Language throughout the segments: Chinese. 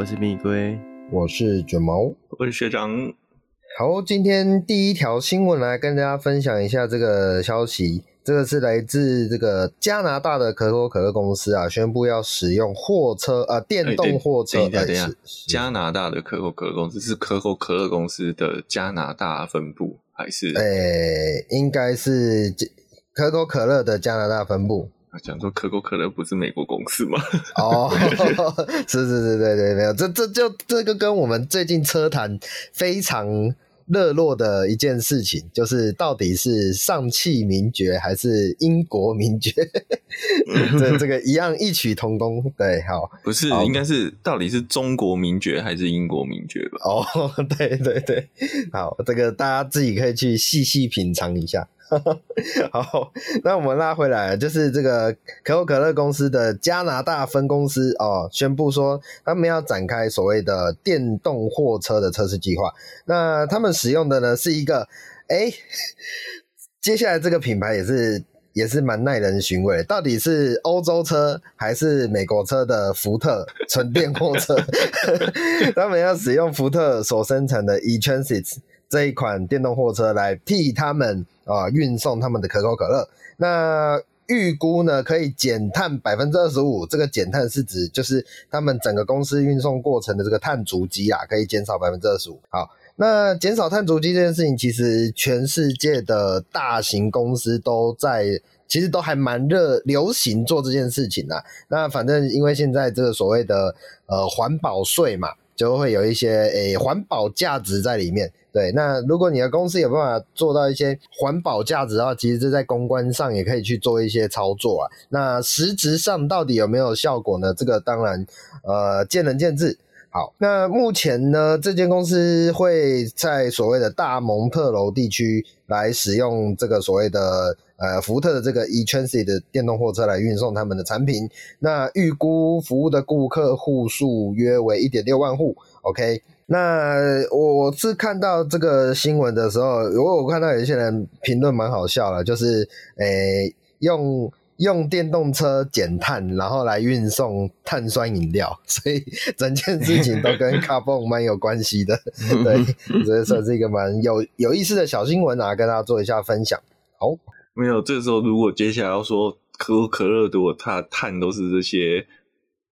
我是蜜龟，我是卷毛，我是学长。好，今天第一条新闻来跟大家分享一下这个消息。这个是来自这个加拿大的可口可乐公司啊，宣布要使用货车啊，电动货车。等一下，等一下，加拿大的可口可乐公司是可口可乐公司的加拿大分部还是？诶，应该是可口可乐的加拿大分部。讲说可口可乐不是美国公司吗？哦，是是是，对对，没有，这这就这个跟我们最近车坛非常。热络的一件事情，就是到底是上汽名爵还是英国名爵？这这个一样异曲同工，对，好，不是，应该是到底是中国名爵还是英国名爵吧？哦，对对对，好，这个大家自己可以去细细品尝一下。好，那我们拉回来，就是这个可口可乐公司的加拿大分公司哦，宣布说他们要展开所谓的电动货车的测试计划。那他们使用的呢是一个，哎，接下来这个品牌也是也是蛮耐人寻味，到底是欧洲车还是美国车的福特纯电货车？他们要使用福特所生产的 e-Transit 这一款电动货车来替他们。啊，运送他们的可口可乐，那预估呢可以减碳百分之二十五。这个减碳是指就是他们整个公司运送过程的这个碳足迹啊，可以减少百分之二十五。好，那减少碳足迹这件事情，其实全世界的大型公司都在，其实都还蛮热流行做这件事情啊。那反正因为现在这个所谓的呃环保税嘛，就会有一些诶环保价值在里面。对，那如果你的公司有办法做到一些环保价值的话，其实这在公关上也可以去做一些操作啊。那实质上到底有没有效果呢？这个当然，呃，见仁见智。好，那目前呢，这间公司会在所谓的大蒙特楼地区来使用这个所谓的呃福特的这个 e-Transit 的电动货车来运送他们的产品。那预估服务的顾客户数约为一点六万户。OK。那我我是看到这个新闻的时候，如果我看到有一些人评论蛮好笑的，就是诶、欸、用用电动车减碳，然后来运送碳酸饮料，所以整件事情都跟 carbon 蛮有关系的。对，这算是一个蛮有有意思的小新闻啊，跟大家做一下分享。好，没有，这个时候如果接下来要说可口可乐的，它碳都是这些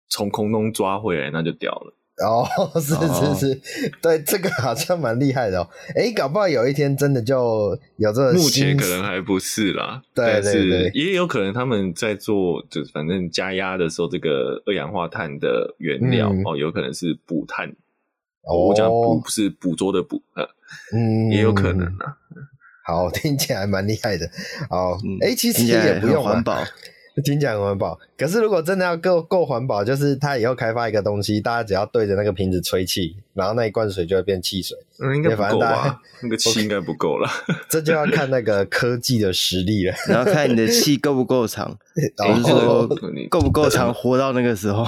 从空中抓回来，那就屌了。哦，是是是，哦、对，这个好像蛮厉害的哦。哎，搞不好有一天真的就有这个。目前可能还不是啦，对对对，也有可能他们在做，就是反正加压的时候，这个二氧化碳的原料、嗯、哦，有可能是捕碳。哦，我讲捕是捕捉的捕，嗯，也有可能啊。好，听起来蛮厉害的。哦，诶，其实也不用环保。听讲很环保，可是如果真的要够够环保，就是他以后开发一个东西，大家只要对着那个瓶子吹气，然后那一罐水就会变汽水。嗯，应该不够吧？那个 气应该不够了。这就要看那个科技的实力了，然后看你的气够不够长，然后够不够长，活到那个时候。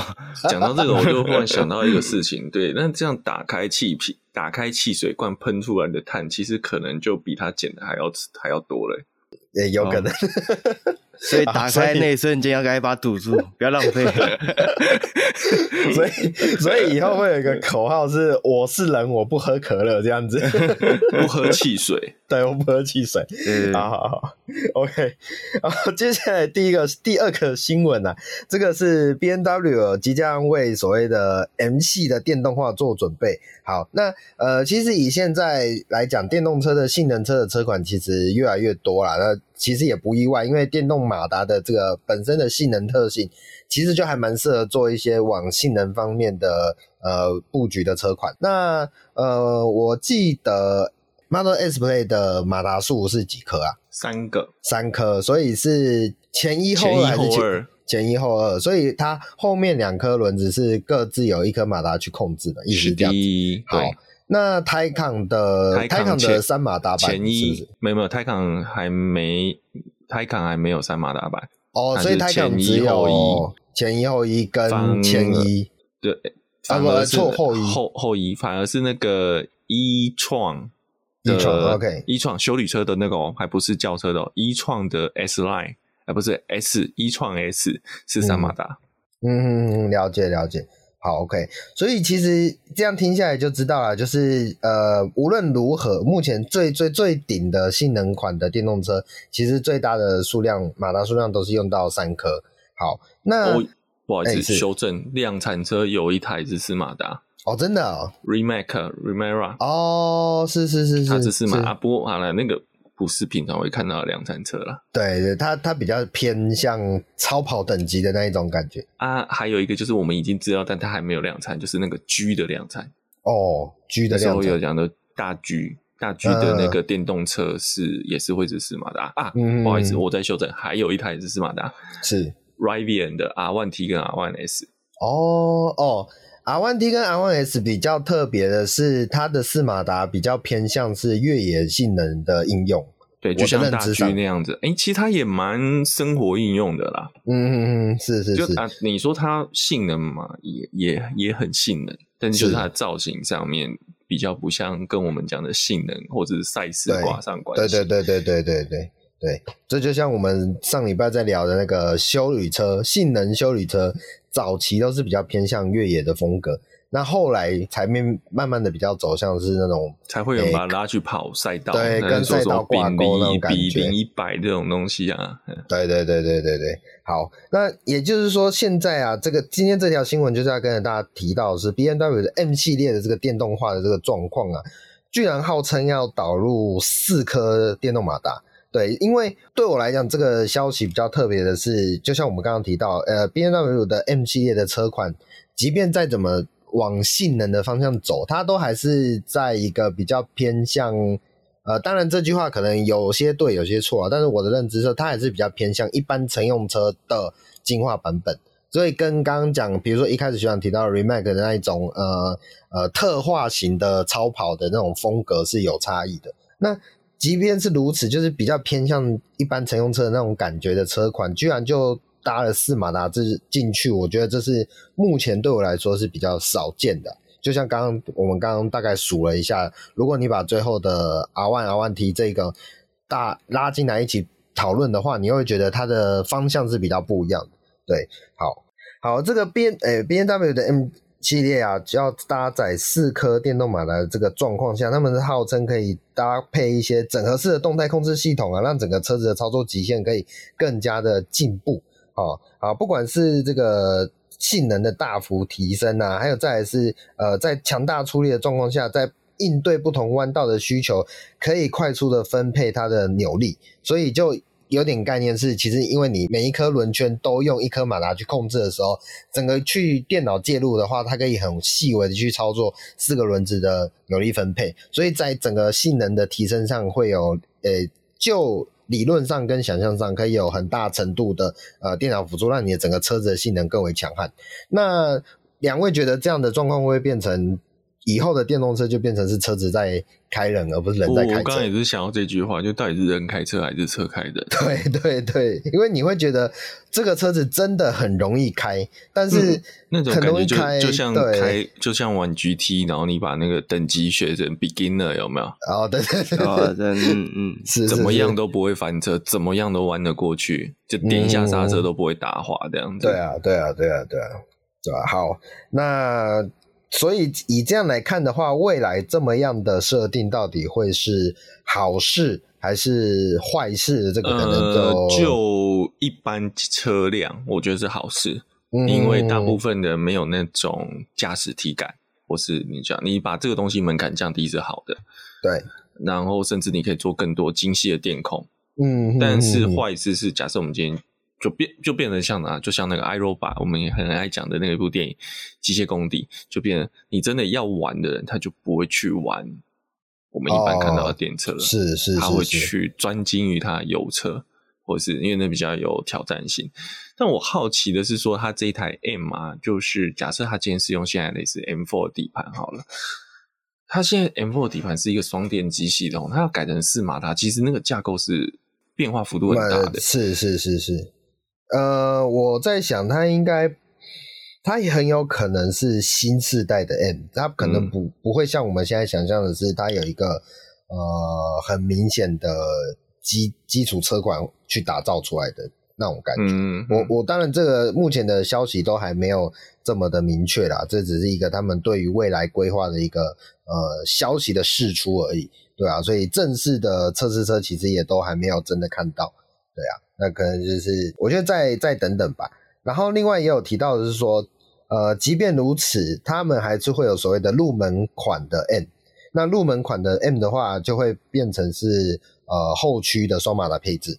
讲到这个，我就忽然想到一个事情，对，那这样打开气瓶，打开汽水罐喷出来的碳，其实可能就比它减的还要还要多了。也有可能，所以打开那一瞬间要赶紧把它堵住，不要浪费。所以，所以以后会有一个口号是：我是人，我不喝可乐，这样子，不喝汽水。对，我不喝汽水。嗯，好好好，OK。然后接下来第一个、第二个新闻啊，这个是 B N W 即将为所谓的 M 系的电动化做准备。好，那呃，其实以现在来讲，电动车的性能车的车款其实越来越多了。那其实也不意外，因为电动马达的这个本身的性能特性，其实就还蛮适合做一些往性能方面的呃布局的车款。那呃，我记得。Model S Plaid 的马达数是几颗啊？三个，三颗，所以是前一后二还是前一后二？前一后二，所以它后面两颗轮子是各自有一颗马达去控制的，意思是这样子。好，那 Taycan 的 Taycan 的三马达版前一没有没有 Taycan 还没 Taycan 还没有三马达版哦，所以 Taycan 只有前一后一跟前一对，反而错后一后后一反而是那个 e-tron。e-tron OK，e-tron 休旅车的那个哦，还不是轿车的哦，e-tron 的 S Line，哎，不是 S e-tron S 是三马达。嗯，了解了解。好，OK，所以其实这样听下来就知道了，就是呃，无论如何，目前最最最顶的性能款的电动车，其实最大的数量马达数量都是用到三颗。好，那、哦、不好意思，修正，量产车有一台是四马达。哦，真的哦 r e m a k e Remera。哦，是是是是，它只是马达，不过好了，那个。不是平常会看到的量产车了，对对，它它比较偏向超跑等级的那一种感觉啊。还有一个就是我们已经知道，但它还没有量产，就是那个 G 的量产哦，G 的量产。有讲的大 G 大 G 的那个电动车是、嗯、也是会是斯马达啊、嗯。不好意思，我在修正，还有一台是斯马达，是 Rivian 的 R One T 跟 R One S。哦哦。R1T 跟 R One S 比较特别的是，它的四马达比较偏向是越野性能的应用，对，就像大 G 那样子。哎、欸，其实它也蛮生活应用的啦。嗯嗯嗯，是是是。就啊，你说它性能嘛，也也也很性能，但是就是它的造型上面比较不像跟我们讲的性能或者是赛事挂上关系。对对对对对对对对，这就像我们上礼拜在聊的那个修旅车，性能修旅车。早期都是比较偏向越野的风格，那后来才面慢慢的比较走向是那种才会有人把它拉去跑赛道，对，跟赛道挂钩那种感觉，比零一百这种东西啊。对对对对对对，好，那也就是说现在啊，这个今天这条新闻就是要跟大家提到的是 BMW 的 M 系列的这个电动化的这个状况啊，居然号称要导入四颗电动马达。对，因为对我来讲，这个消息比较特别的是，就像我们刚刚提到，呃，BMW 的 M 系列的车款，即便再怎么往性能的方向走，它都还是在一个比较偏向，呃，当然这句话可能有些对，有些错啊，但是我的认知是，它还是比较偏向一般乘用车的进化版本，所以跟刚刚讲，比如说一开始学长提到 Remac 的那一种，呃呃，特化型的超跑的那种风格是有差异的，那。即便是如此，就是比较偏向一般乘用车的那种感觉的车款，居然就搭了四马达这进去，我觉得这是目前对我来说是比较少见的。就像刚刚我们刚刚大概数了一下，如果你把最后的 R One、R One T 这个大拉进来一起讨论的话，你会觉得它的方向是比较不一样的。对，好，好，这个 B 诶 B N W 的 M。系列啊，只要搭载四颗电动马达的这个状况下，他们是号称可以搭配一些整合式的动态控制系统啊，让整个车子的操作极限可以更加的进步。哦，好，不管是这个性能的大幅提升啊，还有再来是呃，在强大出力的状况下，在应对不同弯道的需求，可以快速的分配它的扭力，所以就。有点概念是，其实因为你每一颗轮圈都用一颗马达去控制的时候，整个去电脑介入的话，它可以很细微的去操作四个轮子的扭力分配，所以在整个性能的提升上会有，呃，就理论上跟想象上可以有很大程度的呃电脑辅助，让你的整个车子的性能更为强悍。那两位觉得这样的状况会不会变成？以后的电动车就变成是车子在开人，而不是人在开车。我刚刚也是想要这句话，就到底是人开车还是车开人？对 对对，因为你会觉得这个车子真的很容易开，但是、嗯、那种感觉就就像开，就像玩 GT，然后你把那个等级学成 beginner 有没有？哦，对对对，哦、嗯嗯，是怎么样都不会翻车，怎么样都弯得过去，就点一下刹车都不会打滑这样子。对啊，对啊，对啊，对啊，对吧？好，那。所以以这样来看的话，未来这么样的设定到底会是好事还是坏事？这个可能就、呃、就一般车辆，我觉得是好事，嗯，因为大部分的没有那种驾驶体感，或是你讲你把这个东西门槛降低是好的，对，然后甚至你可以做更多精细的电控，嗯，但是坏事是，假设我们今天。就变就变成像啊，就像那个 iRobot，我们也很爱讲的那一部电影《机械公敌》，就变成你真的要玩的人，他就不会去玩我们一般看到的电车了，哦、是是，是，是，他会去专精于他的油车，或是因为那比较有挑战性。但我好奇的是说，他这一台 M 啊，就是假设他今天是用现在类似 M4 的底盘好了，他现在 M4 的底盘是一个双电机系统，他要改成四马达，其实那个架构是变化幅度很大的，是是是是。呃，我在想，它应该，它也很有可能是新世代的 M，它可能不、嗯、不会像我们现在想象的是，它有一个呃很明显的基基础车款去打造出来的那种感觉。嗯，我我当然这个目前的消息都还没有这么的明确啦，这只是一个他们对于未来规划的一个呃消息的释出而已，对啊，所以正式的测试车其实也都还没有真的看到，对啊，那可能就是我觉得再再等等吧。然后另外也有提到的是说，呃，即便如此，他们还是会有所谓的入门款的 M。那入门款的 M 的话，就会变成是呃后驱的双马达配置，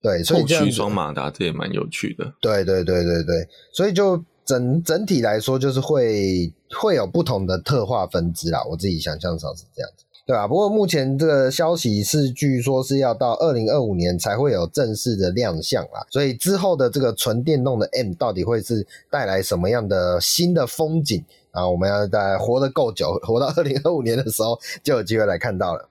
对，所以后驱双马达这也蛮有趣的。对对对对对，所以就整整体来说，就是会会有不同的特化分支啦。我自己想象上是这样子，对吧？不过目前这个消息是据说是要到二零二五年才会有正式的亮相啦，所以之后的这个纯电动的 M 到底会是带来什么样的新的风景？啊，我们要在活得够久，活到二零二五年的时候，就有机会来看到了。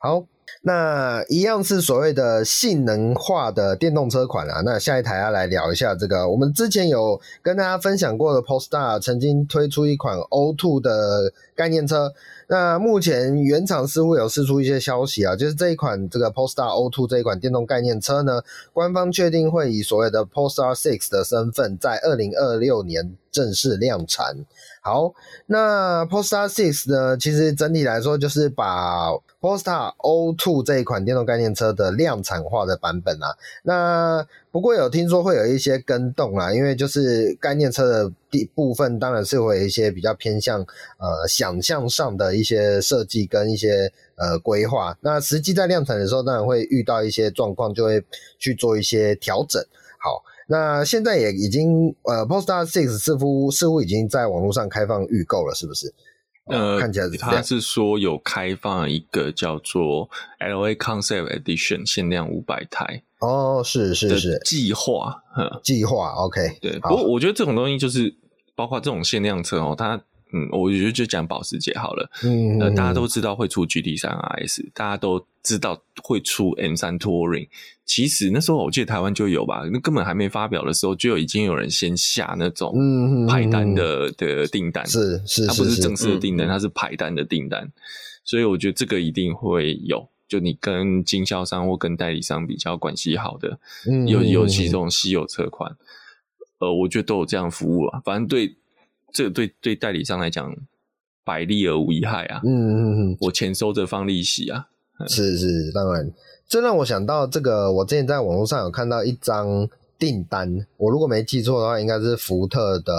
好，那一样是所谓的性能化的电动车款啊。那下一台要来聊一下这个，我们之前有跟大家分享过的 Polestar 曾经推出一款 O2 的概念车。那目前原厂似乎有释出一些消息啊，就是这一款这个 Polestar O Two 这一款电动概念车呢，官方确定会以所谓的 Polestar Six 的身份，在二零二六年正式量产。好，那 Polestar Six 呢，其实整体来说就是把 Polestar O2 这一款电动概念车的量产化的版本啊。那不过有听说会有一些更动啦，因为就是概念车的第部分，当然是会有一些比较偏向呃想象上的一些设计跟一些呃规划。那实际在量产的时候，当然会遇到一些状况，就会去做一些调整。好。那现在也已经呃，Polestar 6似乎似乎已经在网络上开放预购了，是不是？呃，看起来是他是说有开放一个叫做 LA Concept Edition 限量五百台哦，是是是计划，计划 OK 对。不过我觉得这种东西就是包括这种限量车哦，它嗯，我觉得就讲保时捷好了，嗯，呃，大家都知道会出 GT 三 RS，大家都知道会出 M 三 Touring。其实那时候我记得台湾就有吧，那根本还没发表的时候，就已经有人先下那种排单的的订单，是是，它不是正式的订单，它是排单的订单，所以我觉得这个一定会有，就你跟经销商或跟代理商比较关系好的，尤尤其这种稀有车款，呃，我觉得都有这样服务啊，反正对这个对对代理商来讲，百利而无一害啊，嗯嗯嗯，我钱收着放利息啊，是是，当然。这让我想到这个，我之前在网络上有看到一张订单，我如果没记错的话，应该是福特的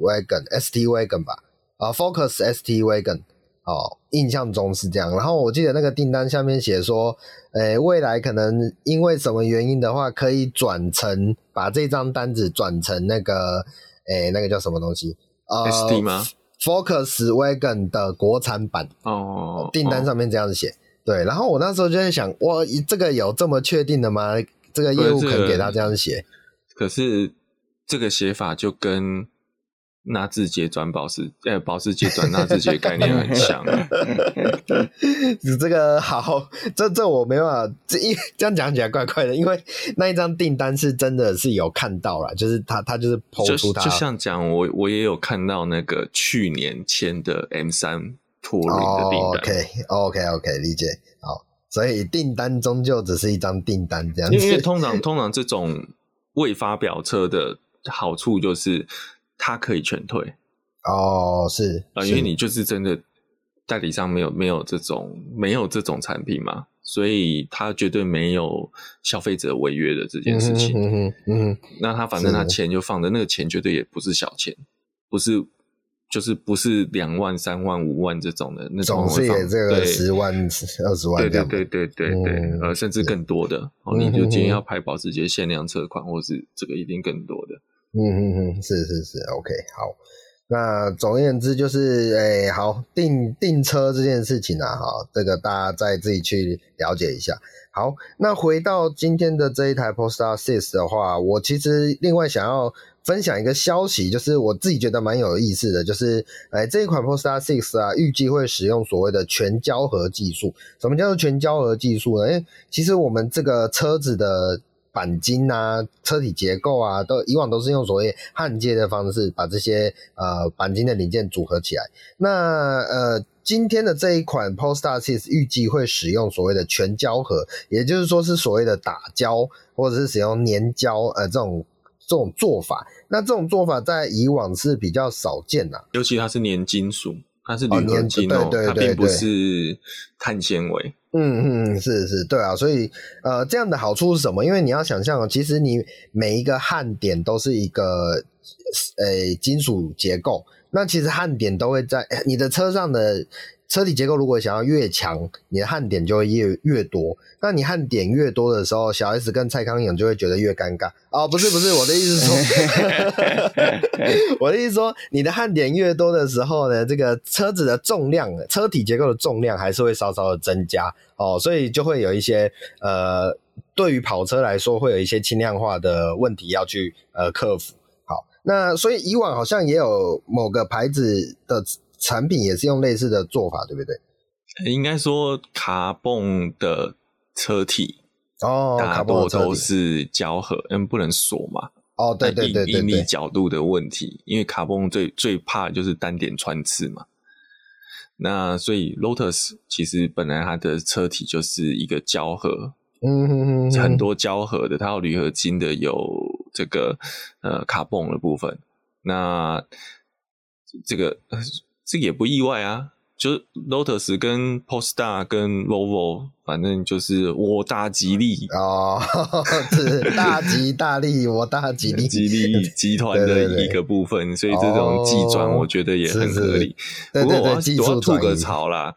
Wagon ST Wagon 吧？啊，Focus ST Wagon，哦，印象中是这样。然后我记得那个订单下面写说，诶，未来可能因为什么原因的话，可以转成把这张单子转成那个，诶，那个叫什么东西？呃，ST 吗？Focus Wagon 的国产版哦，订单上面这样子写。对，然后我那时候就在想，哇，这个有这么确定的吗？这个业务可以给他这样写？可是这个写法就跟纳智捷转保时，呃，保时捷转纳智捷概念很像。这个好，这这我没办法，这一这样讲起来怪怪的，因为那一张订单是真的是有看到了，就是他他就是抛出他，就像讲我我也有看到那个去年签的 M 三。托运的订单，OK，OK，OK，理解。好，所以订单终究只是一张订单这样子。因为通常通常这种未发表车的好处就是它可以全退。哦，是啊，因为你就是真的代理商没有没有这种没有这种产品嘛，所以他绝对没有消费者违约的这件事情。嗯哼，嗯哼，那他反正他钱就放着，那个钱绝对也不是小钱，不是。就是不是两万、三万、五万这种的那种，总是也这个十万、二十万，对对对对对对，嗯、呃，甚至更多的。哦，你就今天要拍保时捷限量车款，或是这个一定更多的。嗯嗯嗯，是是是，OK，好。那总而言之就是，哎、好订订车这件事情啊，哈，这个大家再自己去了解一下。好，那回到今天的这一台 Polestar Six 的话，我其实另外想要。分享一个消息，就是我自己觉得蛮有意思的，就是，哎，这一款 Polestar Six 啊，预计会使用所谓的全胶合技术。什么叫做全胶合技术呢？因为其实我们这个车子的鈑金啊、车体结构啊，都以往都是用所谓焊接的方式把这些呃钣金的零件组合起来。那呃，今天的这一款 Polestar 6预计会使用所谓的全胶合，也就是说是所谓的打胶或者是使用粘胶呃这种这种做法。那这种做法在以往是比较少见的，尤其它是粘金属。它是铝合金哦，它并不是碳纤维。嗯嗯，是是，对啊，所以呃，这样的好处是什么？因为你要想象，其实你每一个焊点都是一个呃金属结构，那其实焊点都会在你的车上的。车体结构如果想要越强，你的焊点就会越越多。那你焊点越多的时候，小 S 跟蔡康永就会觉得越尴尬。哦，不是不是，我的意思是说，我的意思是说，你的焊点越多的时候呢，这个车子的重量，车体结构的重量还是会稍稍的增加哦，所以就会有一些呃，对于跑车来说，会有一些轻量化的问题要去呃克服。好，那所以以往好像也有某个牌子的。产品也是用类似的做法，对不对？应该说，卡泵的车体哦，大多都是胶合，因为不能锁嘛。哦，对对对对，应力角度的问题，因为卡泵最最怕的就是单点穿刺嘛。那所以 Lotus 其实本来它的车体就是一个胶合，嗯哼哼，很多胶合的，它有铝合金的，有这个呃卡泵的部分。那这个。这个也不意外啊，就是 Lotus 跟 Polestar 跟 Volvo，反正就是我大吉利。哦，是大吉大利，我大吉利，吉利集团的一个部分，对对对，所以这种技转我觉得也很合理。是是，不过我要我要吐个槽啦，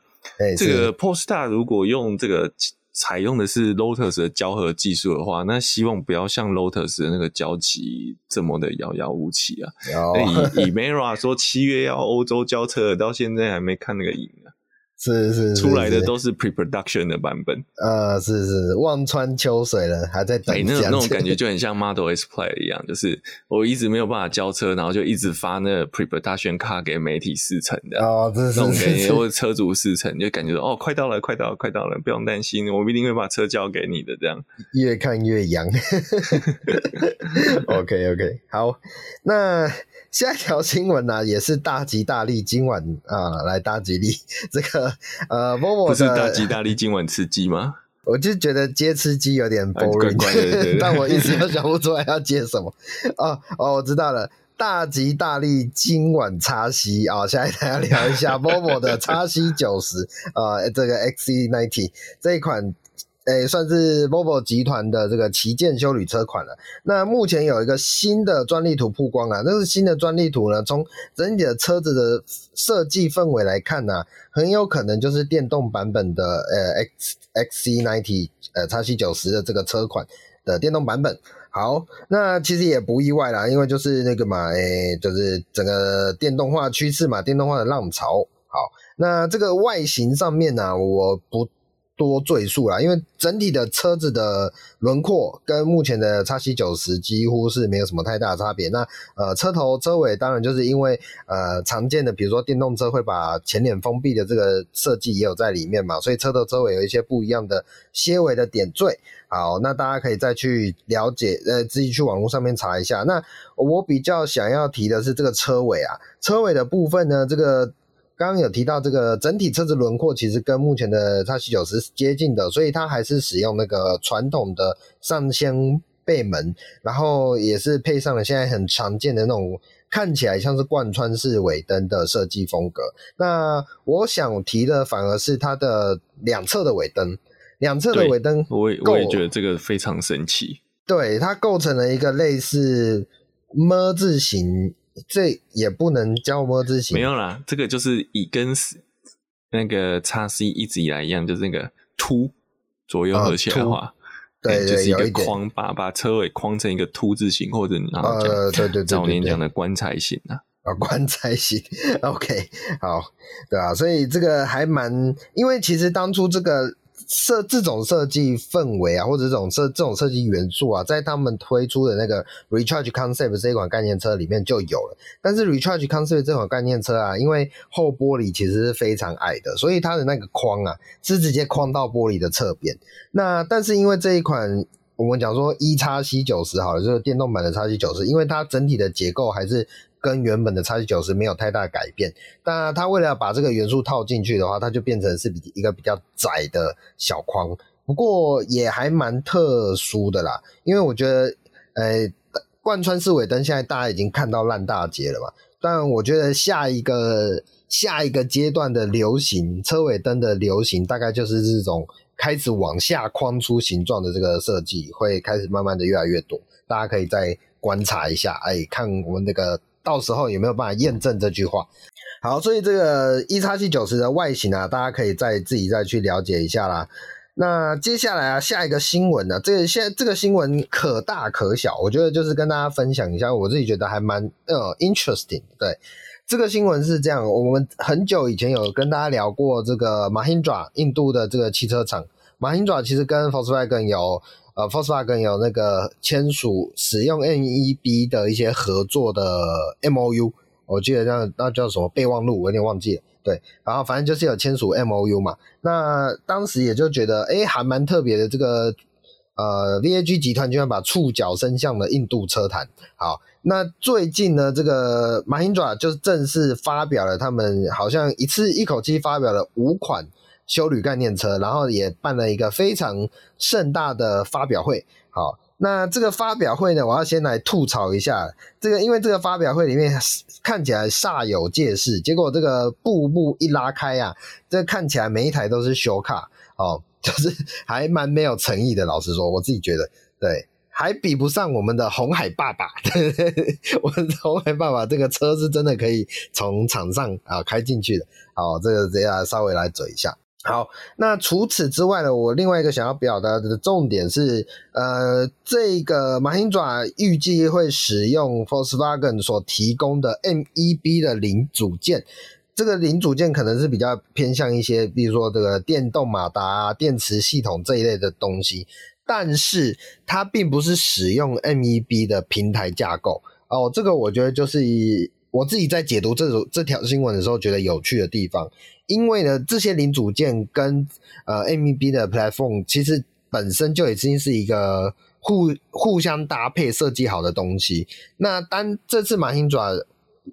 这个 Polestar 如果用这个。采用的是 Lotus 的胶合技术的话，那希望不要像 Lotus 的那个交期这么的遥遥无期啊！以以 Mera 说七月要欧洲交车，到现在还没看那个影啊。是是，是，出来的都是 pre-production 的版本，呃，是是，望穿秋水了，还在等。欸、那种那种感觉就很像 Model S Plaid 一样，就是我一直没有办法交车，然后就一直发那个 pre-production car 给媒体试乘的，哦，这是那种感觉，或者车主试乘，就感觉哦，快到了，快到了，快到了，不用担心，我一定会把车交给你的，这样。越看越洋。OK OK，好，那。下一条新闻呢、啊，也是大吉大利，今晚啊来大吉利。这个呃，Volvo 不是大吉大利，今晚吃鸡吗？我就觉得接吃鸡有点 boring，、啊、对对对 但我一直都想不出来要接什么。哦哦，我知道了，大吉大利，今晚叉西啊！下一台要聊一下 Volvo 的叉 C 九十啊，这个 XC90 这一款。诶、算是 Volvo 集团的这个旗舰休旅车款了。那目前有一个新的专利图曝光啊，那是新的专利图呢。从整体的车子的设计氛围来看呢、很有可能就是电动版本的呃 X XC90 呃 XC90 的这个车款的电动版本。好，那其实也不意外啦，因为就是那个嘛，诶、就是整个电动化趋势嘛，电动化的浪潮。好，那这个外形上面呢、我不。多赘述啦，因为整体的车子的轮廓跟目前的 XC90 几乎是没有什么太大的差别。那呃，车头车尾当然就是因为呃常见的，比如说电动车会把前脸封闭的这个设计也有在里面嘛，所以车头车尾有一些不一样的些微的点缀。好，那大家可以再去了解，呃，自己去网络上面查一下。那我比较想要提的是这个车尾啊，车尾的部分呢，这个。刚刚有提到这个整体车子轮廓其实跟目前的叉七九是接近的，所以它还是使用那个传统的上掀背门，然后也是配上了现在很常见的那种看起来像是贯穿式尾灯的设计风格。那我想提的反而是它的两侧的尾灯，两侧的尾灯，我也我也觉得这个非常神奇。对，它构成了一个类似么字形。这也不能叫 ㄇ 字形，没有啦，这个就是以跟那个叉 C 一直以来一样，就是那个凸左右合起来的话，对、欸，就是一个框，把把车尾框成一个凸字形，或者然后讲、呃、对对对，早年讲的棺材型啊，啊 棺材型，OK，好，对啊，所以这个还蛮，因为其实当初这个。设这种设计氛围啊，或者这种设这种设计元素啊，在他们推出的那个 Recharge Concept 这一款概念车里面就有了。但是 Recharge Concept 这款概念车啊，因为后玻璃其实是非常矮的，所以它的那个框啊是直接框到玻璃的侧边。那但是因为这一款我们讲说 E 叉 C 九十好了，就是电动版的 X C 九十，因为它整体的结构还是跟原本的 X C 九十没有太大改变。但它为了把这个元素套进去的话，它就变成是比一个比较窄的小框。不过也还蛮特殊的啦，因为我觉得，呃，贯穿式尾灯现在大家已经看到烂大街了嘛。但我觉得下一个下一个阶段的流行车尾灯的流行，大概就是这种。开始往下框出形状的这个设计会开始慢慢的越来越多，大家可以再观察一下，哎，看我们这个到时候有没有办法验证这句话。好，所以这个 EX70 的外形啊，大家可以再自己再去了解一下啦。那接下来啊，下一个新闻呢，这个现在这个新闻可大可小，我觉得就是跟大家分享一下，我自己觉得还蛮呃 interesting，对。这个新闻是这样，我们很久以前有跟大家聊过这个 Mahindra 印度的这个汽车厂，Mahindra 其实跟 Volkswagen 有呃 Volkswagen 有那个签署使用 NEB 的一些合作的 MOU，我记得那那叫什么备忘录，我有点忘记了。对，然后反正就是有签署 MOU 嘛，那当时也就觉得诶还蛮特别的，这个呃 VAG 集团居然把触角伸向了印度车坛，好。那最近呢，这个 Mahindra 就是正式发表了，他们好像一次一口气发表了五款修旅概念车，然后也办了一个非常盛大的发表会。好，那这个发表会呢，我要先来吐槽一下这个，因为这个发表会里面看起来煞有介事，结果这个布幕一拉开啊，这看起来每一台都是修卡哦，就是还蛮没有诚意的。老实说，我自己觉得对。还比不上我们的红海爸爸，对，我们的鸿海爸爸这个车是真的可以从场上啊开进去的。好，这个这样稍微来嘴一下。好，那除此之外呢，我另外一个想要表达的重点是，呃，这个 Mahindra 预计会使用 Volkswagen 所提供的 MEB 的零组件，这个零组件可能是比较偏向一些，比如说这个电动马达、电池系统这一类的东西。但是它并不是使用 MEB 的平台架构哦，这个我觉得就是以我自己在解读这种这条新闻的时候觉得有趣的地方，因为呢，这些零组件跟呃 MEB 的 platform 其实本身就已经是一个互互相搭配设计好的东西。那单这次马星爪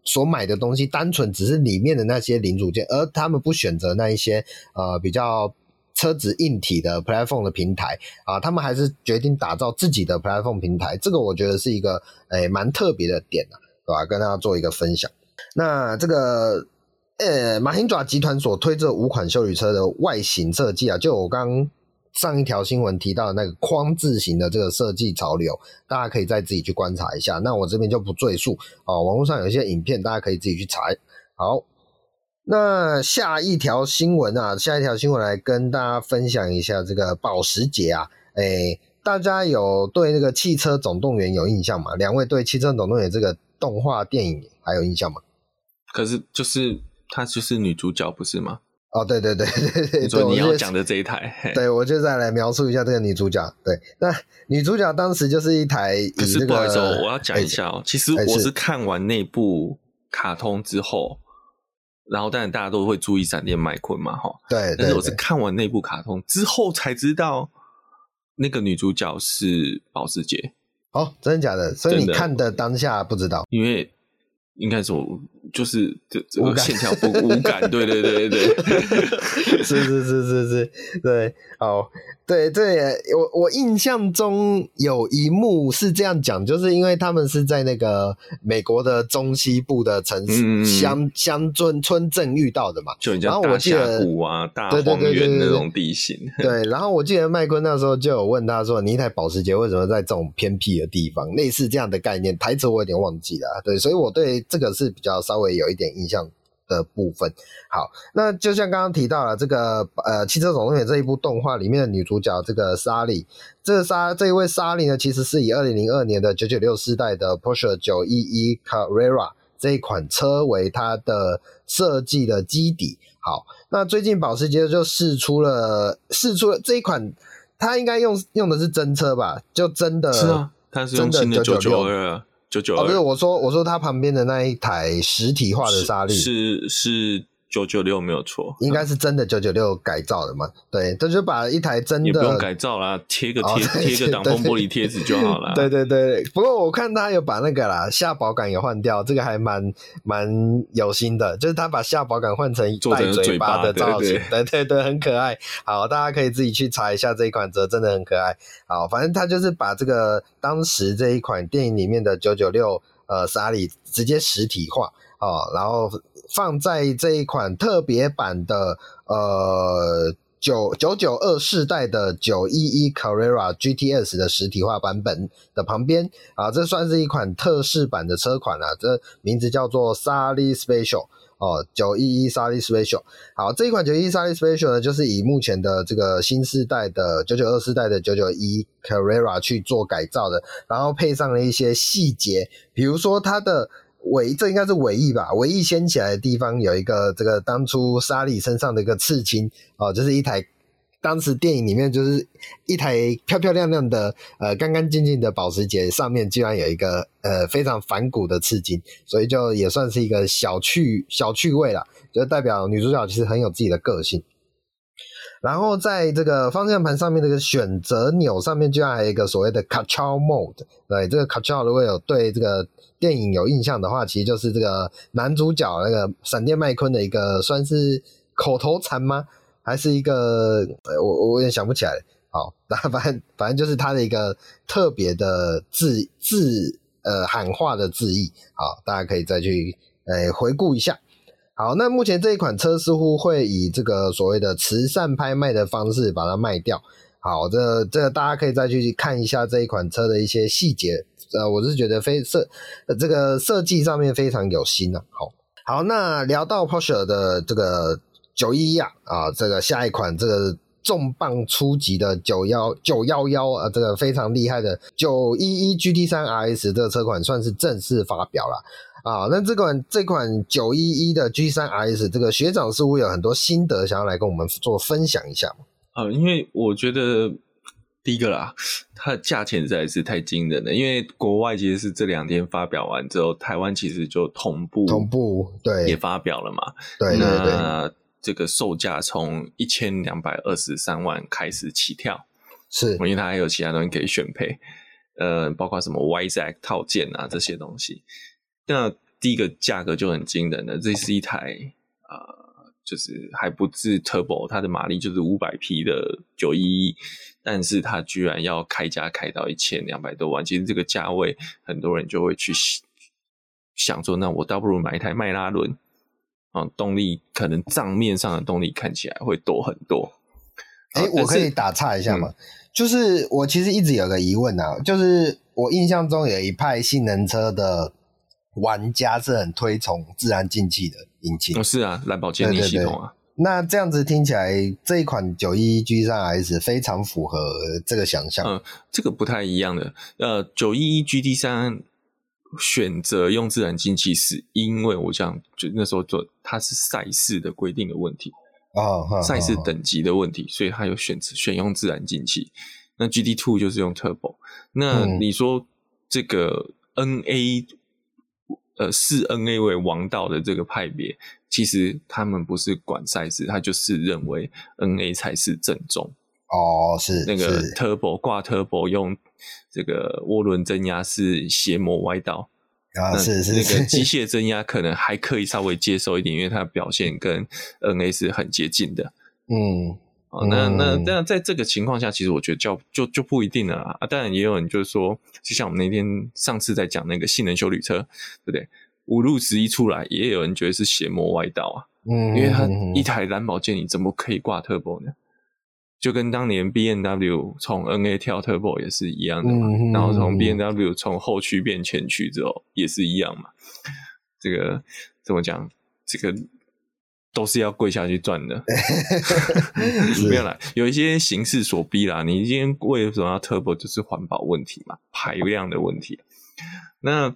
所买的东西，单纯只是里面的那些零组件，而他们不选择那一些呃比较。车子硬体的 platform 的平台啊，他们还是决定打造自己的 platform 平台，这个我觉得是一个诶蛮特别的点啊，对吧？跟大家做一个分享。那这个呃马辛爪集团所推这五款休旅车的外形设计啊，就我刚上一条新闻提到的那个框字型的这个设计潮流，大家可以再自己去观察一下。那我这边就不赘述哦，网络上有一些影片，大家可以自己去查。好。那下一条新闻啊，下一条新闻来跟大家分享一下这个保时捷啊，诶、大家有对那个汽车总动员有印象吗？两位对汽车总动员这个动画电影还有印象吗？可是就是她就是女主角不是吗？哦，对对对对对，你说你要讲的这一台，对，我就再来描述一下这个女主角。对，那女主角当时就是一台、这个，可是不好意思，我要讲一下哦、欸，其实我是看完那部卡通之后。然后，当然大家都会注意闪电麦昆嘛，哈。对。但是我是看完那部卡通之后才知道，那个女主角是保时捷。哦，真的假的？所以你看的当下不知道？因为应该说就是这这个线条不无感。对对对对对。是是是是是，对，好。对对，我我印象中有一幕是这样讲，就是因为他们是在那个美国的中西部的城市乡乡村村镇遇到的嘛，就然后我记得峡谷啊，大荒原那种地形。对，然后我记得麦昆那时候就有问他说：“你一台保时捷为什么在这种偏僻的地方？”类似这样的概念，台词我有点忘记了。对，所以我对这个是比较稍微有一点印象的部分，好，那就像刚刚提到了这个呃《汽车总动员》这一部动画里面的女主角这个莎莉，这个莎这一位莎莉呢，其实是以二零零二年的九九六世代的 Porsche 九一一 Carrera 这一款车为它的设计的基底。好，那最近保时捷就试出了试出了这一款，它应该用用的是真车吧？就真的是啊，它是用新的九九二。九九二，不是我说，我说它旁边的那一台实体化的沙粒。是是九九六没有错，应该是真的九九六改造的嘛？对，他就把一台真的也不用改造啦，贴个贴贴、哦、个挡风玻璃贴纸就好了。对对对，不过我看他有把那个啦下保杆也换掉，这个还蛮蛮有心的，就是他把下保杆换成带嘴巴的造型，对对对，很可爱。好，大家可以自己去查一下这一款车，真的很可爱。好，反正他就是把这个当时这一款电影里面的九九六呃沙里直接实体化。哦，然后放在这一款特别版的呃九九九二世代的九一一 Carrera GTS 的实体化版本的旁边啊，这算是一款特仕版的车款啊，这名字叫做 Sally Special 哦，九一一 Sally Special。好，这一款九一一 Sally Special 呢，就是以目前的这个新世代的九九二世代的九九一 Carrera 去做改造的，然后配上了一些细节，比如说它的。尾这应该是尾翼吧？尾翼掀起来的地方有一个这个当初沙里身上的一个刺青哦，就是一台当时电影里面就是一台漂漂亮亮的呃干干净净的保时捷，上面居然有一个呃非常反骨的刺青，所以就也算是一个小趣小趣味啦，就代表女主角其实很有自己的个性。然后在这个方向盘上面这个选择钮上面，居然还有一个所谓的 Control Mode。对，这个 Control 如果有对这个电影有印象的话，其实就是这个男主角那个闪电麦昆的一个算是口头禅吗？还是一个我我有点想不起来。好，那反正反正就是他的一个特别的字字呃喊话的字意。好，大家可以再去呃回顾一下。好，那目前这一款车似乎会以这个所谓的慈善拍卖的方式把它卖掉。好，这这大家可以再去看一下这一款车的一些细节。呃，我是觉得非设这个设计上面非常有心啊。好，好，那聊到 Porsche 的这个九一一啊，这个下一款这个重磅出击的九幺九幺幺啊，这个非常厉害的九一一 GT 三 RS 这个车款算是正式发表了。啊，那这款这款九一一的 G 三 RS，这个学长似乎有很多心得想要来跟我们做分享一下嘛？啊，因为我觉得第一个啦，它的价钱实在是太惊人了。因为国外其实是这两天发表完之后，台湾其实就同步同步对也发表了嘛。对对对，那这个售价从一千两百二十三万开始起跳，是，因为它还有其他东西可以选配，呃，包括什么 WiseX 套件啊这些东西。那第一个价格就很惊人了，这是一台呃，就是还不至 Turbo，它的马力就是五百匹的九一一，但是它居然要开价开到一千两百多万。其实这个价位，很多人就会去想说，那我倒不如买一台迈拉伦啊，动力可能账面上的动力看起来会多很多。哎、欸，我可以打岔一下吗？嗯、就是我其实一直有个疑问啊，就是我印象中有一派性能车的。玩家是很推崇自然进气的引擎，哦，是啊，蓝宝坚尼系统啊。对对对，那这样子听起来，这一款九一一 G 三 RS 非常符合这个想象。嗯，这个不太一样的。呃，九一一 G D 三选择用自然进气，是因为我想就那时候做它是赛事的规定的问题啊，赛事等级的问题，所以它有选择选用自然进气。那 G D Two 就是用 Turbo。那你说这个 NA？呃，视 NA 为王道的这个派别，其实他们不是管赛事，他就是认为 NA 才是正宗。哦，是那个 Turbo 挂 Turbo 用这个涡轮增压是邪魔歪道啊，是是那个机 械增压可能还可以稍微接受一点，因为它的表现跟 NA 是很接近的。嗯。哦，那那那在这个情况下，其实我觉得就就就不一定了啊。当然也有人就是说，就像我们那天上次在讲那个性能修旅车，对不对？五路十一出来，也有人觉得是邪魔歪道啊。嗯，因为他一台蓝宝剑，你怎么可以挂 Turbo 呢？就跟当年 B N W 从 NA 跳 Turbo 也是一样的嘛。嗯、然后从 B N W 从后驱变前驱之后也是一样嘛。这个怎么讲？这个。都是要跪下去赚的，没有啦，有一些形势所逼啦。你今天为什么要 Turbo？就是环保问题嘛，排量的问题。那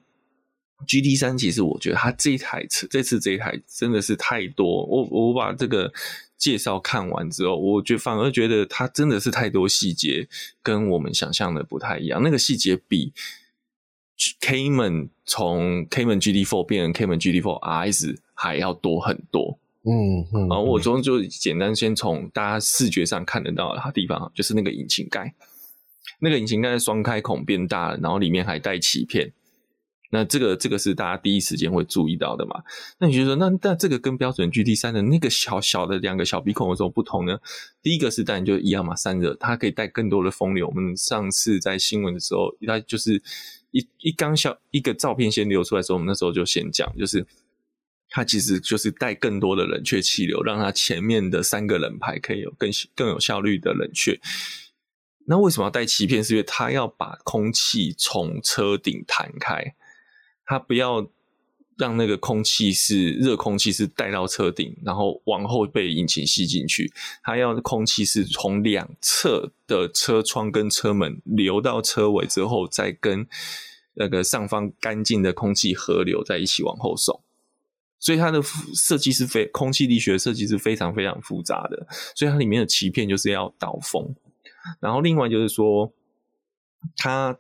GT 三其实我觉得它这一台车，这次这一台真的是太多。我我把这个介绍看完之后，我觉反而觉得它真的是太多细节，跟我们想象的不太一样。那个细节比 Cayman 从 Cayman GT4 变成 Cayman GT4 RS 还要多很多。嗯嗯，然后我中就简单先从大家视觉上看得到的地方，就是那个引擎盖，那个引擎盖的双开孔变大了，然后里面还带鳍片。那这个这个是大家第一时间会注意到的嘛？那你觉得说，那那这个跟标准 GT 三的那个小小的两个小鼻孔有什么不同呢？第一个是当然就一样嘛，散热，它可以带更多的风流。我们上次在新闻的时候，它就是一一刚小一个照片先流出来的时候，我们那时候就先讲，就是它其实就是带更多的冷却气流，让它前面的三个冷排可以有更更有效率的冷却。那为什么要带鳍片？是因为它要把空气从车顶弹开。它不要让那个空气是热空气是带到车顶，然后往后被引擎吸进去。它要空气是从两侧的车窗跟车门流到车尾之后，再跟那个上方干净的空气合流在一起往后送。所以它的设计是非空气力学设计是非常非常复杂的。所以它里面的鳍片就是要导风，然后另外就是说它。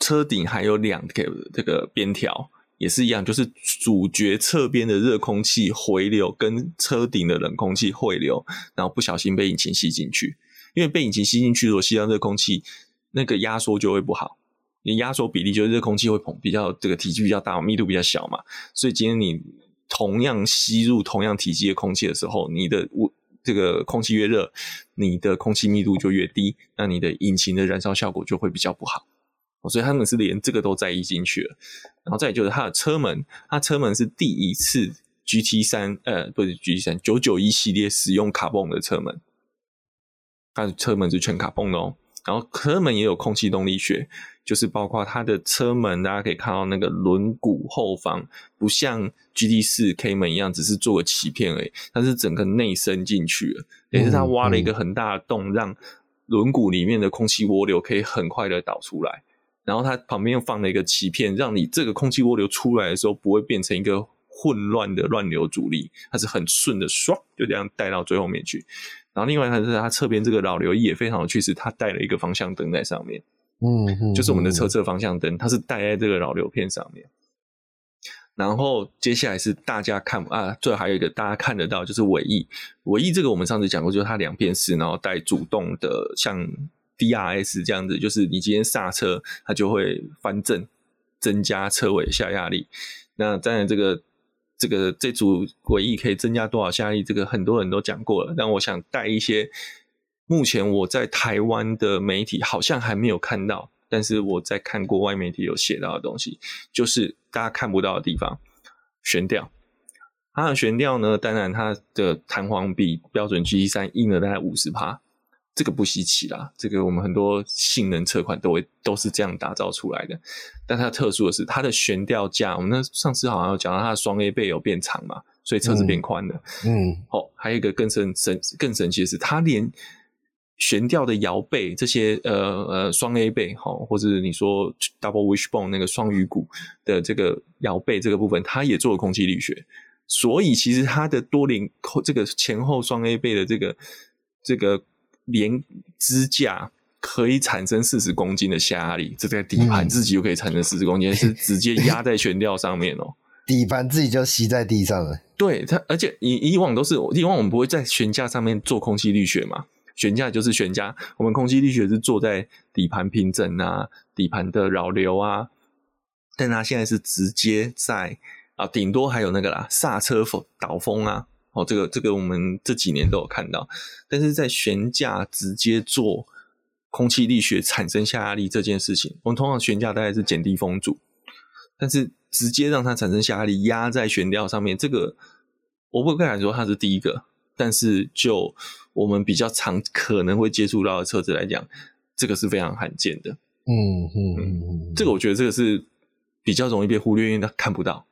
车顶还有两个这个边条，也是一样，就是主角侧边的热空气回流跟车顶的冷空气汇流，然后不小心被引擎吸进去。因为被引擎吸进去，如果吸到热空气，那个压缩就会不好。你压缩比例就是热空气会膨，比较这个体积比较大，密度比较小嘛。所以今天你同样吸入同样体积的空气的时候，你的这个空气越热，你的空气密度就越低，那你的引擎的燃烧效果就会比较不好。所以他们是连这个都在意进去了，然后再就是它的车门，它车门是第一次 GT 三呃不是 GT 三九九一系列使用卡泵的车门，它的车门是全卡泵的哦。然后车门也有空气动力学，就是包括它的车门，大家可以看到那个轮毂后方不像 GT 四 K 门一样，只是做个鳍片而已，它是整个内伸进去了，也是它挖了一个很大的洞，让轮毂里面的空气涡流可以很快的导出来。然后它旁边又放了一个鳍片，让你这个空气涡流出来的时候不会变成一个混乱的乱流阻力，它是很顺的，唰就这样带到最后面去。然后另外它是它侧边这个老流翼也非常有趣，是它带了一个方向灯在上面，嗯，就是我们的车侧方向灯，它是带在这个扰流片上面。然后接下来是大家看啊，最后还有一个大家看得到就是尾翼，尾翼这个我们上次讲过，就是它两片式，然后带主动的像。DRS 这样子，就是你今天刹车，它就会翻正，增加车尾下压力。那当然，这个这个这组尾翼可以增加多少下压力？这个很多人都讲过了。但我想带一些，目前我在台湾的媒体好像还没有看到，但是我在看国外媒体有写到的东西，就是大家看不到的地方，悬吊。它的悬吊呢，当然它的弹簧比标准 GT3 硬了大概五十帕。这个不稀奇啦，这个我们很多性能车款都会都是这样打造出来的。但它特殊的是，它的悬吊架，我们那上次好像有讲到它的双 A 背有变长嘛，所以车子变宽了。嗯，好、哦，还有一个更神神更神奇的是，它连悬吊的摇背这些呃呃双 A 背哈，或者你说 double wishbone 那个双鱼骨的这个摇背这个部分，它也做了空气力学，所以其实它的多连这个前后双 A 背的这个这个。连支架可以产生四十公斤的下压力，这在底盘自己就可以产生四十公斤，嗯、是直接压在悬吊上面哦。底盘自己就吸在地上了。对它，而且以以往都是以往我们不会在悬架上面做空气力学嘛，悬架就是悬架，我们空气力学是做在底盘平整啊、底盘的扰流啊，但它现在是直接在啊，顶多还有那个啦，刹车风导风啊。哦，这个这个我们这几年都有看到，但是在悬架直接做空气力学产生下压力这件事情，我们通常悬架大概是减低风阻，但是直接让它产生下压力压在悬吊上面，这个我不敢说它是第一个，但是就我们比较常可能会接触到的车子来讲，这个是非常罕见的。嗯嗯嗯，这个我觉得这个是比较容易被忽略，因为它看不到，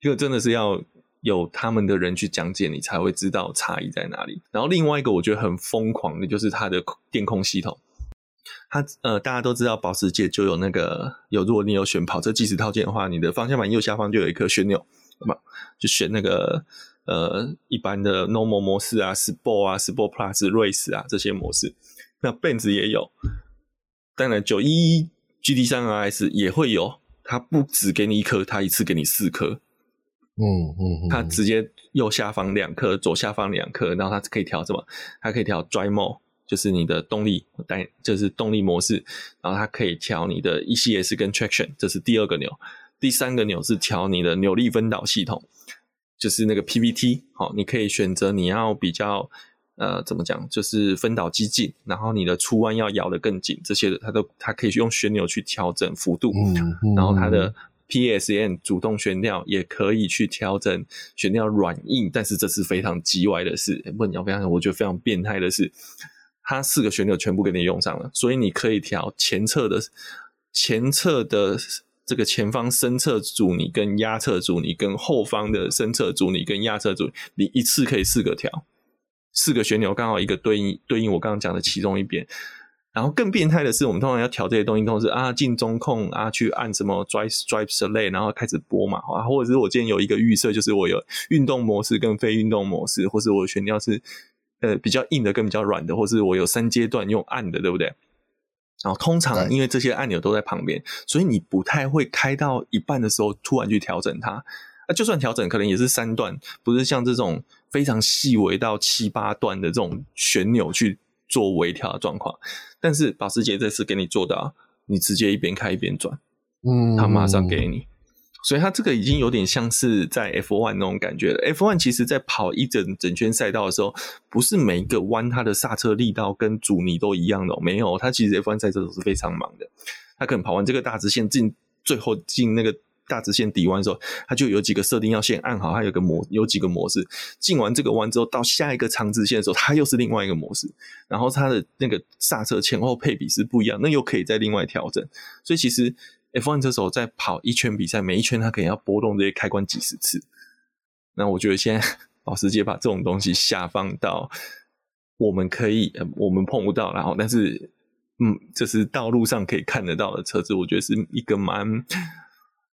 这个真的是要。有他们的人去讲解，你才会知道差异在哪里。然后另外一个我觉得很疯狂的就是它的电控系统。它呃，大家都知道保时捷就有那个有，如果你有选跑车计时套件的话，你的方向盘右下方就有一颗旋钮，那么就选那个呃一般的 Normal 模式啊、Sport 啊、Sport Plus、Race 啊这些模式。那 Benz 也有，当然九一一 GT 三 RS 也会有，它不只给你一颗，它一次给你四颗。嗯嗯，它直接右下方两颗，左下方两颗，然后它可以调什么？它可以调 Drive Mode，就是你的动力带，就是动力模式。然后它可以调你的 ECS 跟 Traction，这是第二个钮。第三个钮是调你的扭力分导系统，就是那个 PPT，。好，你可以选择你要比较呃怎么讲，就是分导激进，然后你的出弯要咬得更紧，这些的它都它可以用旋钮去调整幅度。嗯嗯，然后它的。PSN 主动悬吊也可以去调整悬吊软硬，但是这是非常机歪的事。不，你要非常，我觉得非常变态的是，它四个旋钮全部给你用上了，所以你可以调前侧的前侧的这个前方深侧阻尼跟压侧阻尼，跟后方的深侧阻尼跟压侧阻尼，你一次可以四个调，四个旋钮刚好一个对应对应我刚刚讲的其中一边。然后更变态的是，我们通常要调这些东西，都是啊进中控啊去按什么 drive drive select，然后开始播嘛，啊，或者是我今天有一个预设，就是我有运动模式跟非运动模式，或是我悬吊是呃比较硬的跟比较软的，或是我有三阶段用按的，对不对？然后通常因为这些按钮都在旁边，所以你不太会开到一半的时候突然去调整它。啊，就算调整，可能也是三段，不是像这种非常细微到七八段的这种旋钮去。做微调的状况，但是保时捷这次给你做到，你直接一边开一边转，嗯，它马上给你，所以他这个已经有点像是在 F1 那种感觉了。F1 其实在跑一整整圈赛道的时候，不是每一个弯它的刹车力道跟阻尼都一样的，没有，它其实 F1 赛车都是非常忙的，它可能跑完这个大直线进最后进那个。大直线底弯的时候，它就有几个设定要先按好，它有个模，有几个模式。进完这个弯之后，到下一个长直线的时候，它又是另外一个模式。然后它的那个刹车前后配比是不一样，那又可以再另外调整。所以其实 F1 车手在跑一圈比赛，每一圈他可能要拨动这些开关几十次。那我觉得现在保时捷把这种东西下放到我们可以，我们碰不到，然后但是嗯，这是道路上可以看得到的车子，我觉得是一个蛮。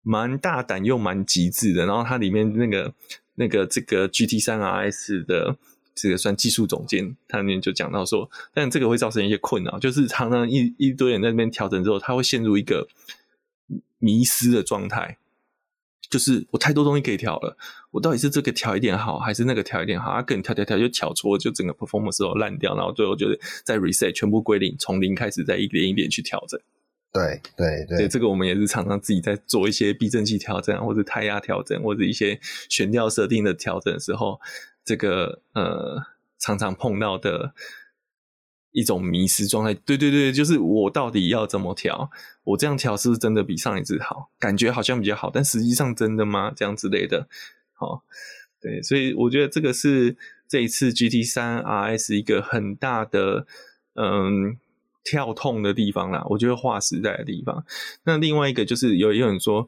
蛮大胆又蛮极致的，然后它里面那个那个这个 GT3 RS 的这个算技术总监，他里面就讲到说，但这个会造成一些困扰，就是常常一一堆人在那边调整之后，他会陷入一个迷失的状态，就是我太多东西可以调了，我到底是这个调一点好，还是那个调一点好？啊跟你调调调就调错，就整个 performance 都烂掉，然后最后就是再 reset 全部归零，从零开始再一点一点去调整。对对对，这个我们也是常常自己在做一些避震器调整，或者胎压调整，或者一些悬吊设定的调整的时候，这个呃常常碰到的一种迷失状态。对对对，就是我到底要怎么调？我这样调是不是真的比上一次好？感觉好像比较好，但实际上真的吗？这样之类的。好，对，所以我觉得这个是这一次 GT3 RS 一个很大的嗯。跳痛的地方啦，我觉得划时代的地方。那另外一个就是有有人说，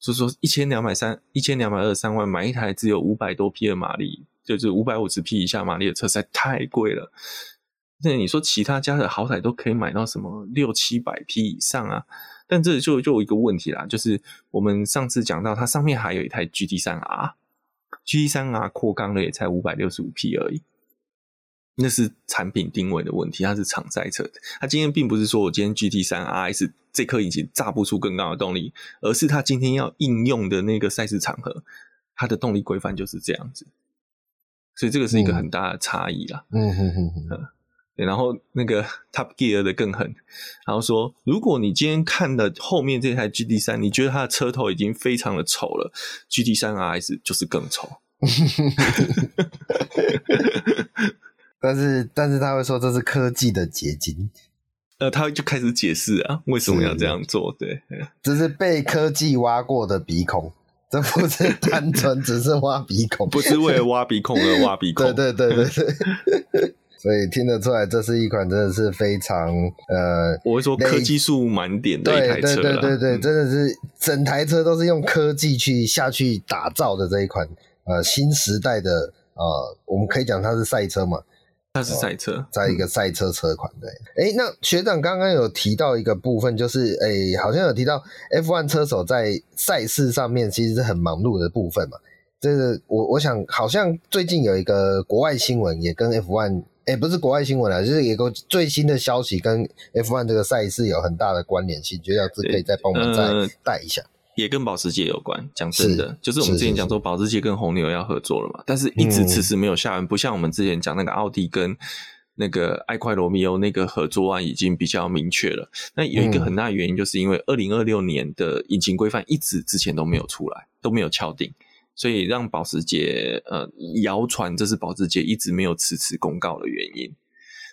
就是说一千两百三、一千两百二十三万买一台只有五百多匹的马力，就是五百五十匹以下马力的车，实在太贵了。那你说其他家的好歹都可以买到什么六七百匹以上啊？但这就就有一个问题啦，就是我们上次讲到它上面还有一台 GT 三 R，GT 三 R 扩缸的也才五百六十五匹而已。那是产品定位的问题，它是厂赛车的。它今天并不是说我今天 GT 三 RS 这颗引擎炸不出更高的动力，而是它今天要应用的那个赛事场合，它的动力规范就是这样子。所以这个是一个很大的差异啦。嗯嗯嗯嗯。对，然后那个 Top Gear 的更狠，然后说，如果你今天看的后面这台 GT 三你觉得它的车头已经非常的丑了，GT 三 RS 就是更丑。但是，但是他会说这是科技的结晶，呃，他就开始解释啊，为什么要这样做？对，这是被科技挖过的鼻孔，这不是单纯只是挖鼻孔，不是为了挖鼻孔而挖鼻孔。对对对对对，所以听得出来，这是一款真的是非常呃，我会说科技数满点的一台车，对对对对，真的是整台车都是用科技去下去打造的这一款呃新时代的呃，我们可以讲它是赛车嘛。它是赛车，哦、在一个赛车车款对。哎、嗯，那学长刚刚有提到一个部分，就是哎，好像有提到 F1 车手在赛事上面其实是很忙碌的部分嘛。这个我我想，好像最近有一个国外新闻也跟 F1，哎，不是国外新闻啊，就是有个最新的消息跟 F1 这个赛事有很大的关联性，觉得这可以再帮我们再带一下。也跟保时捷有关。讲真的，是就是我们之前讲说保时捷跟红牛要合作了嘛，但是一直迟迟没有下文，嗯、不像我们之前讲那个奥迪跟那个爱快罗密欧那个合作案已经比较明确了。那有一个很大的原因，就是因为二零二六年的引擎规范一直之前都没有出来，都没有敲定，所以让保时捷呃谣传这是保时捷一直没有迟迟公告的原因。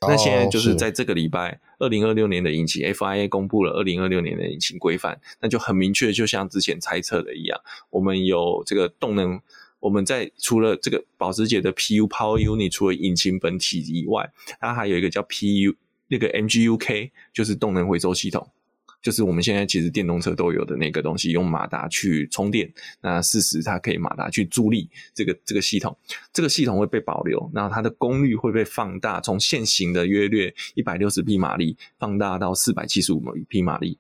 那现在就是在这个礼拜，二零二六年的引擎 FIA 公布了二零二六年的引擎规范，那就很明确，就像之前猜测的一样，我们有这个动能，我们在除了这个保时捷的 PU Power Unit，除了引擎本体以外，它还有一个叫 PU 那个 MGUK，就是动能回收系统。就是我们现在其实电动车都有的那个东西，用马达去充电，那事实它可以马达去助力这个这个系统，这个系统会被保留，然后它的功率会被放大，从现行的约略一百六十匹马力放大到四百七十五匹马力，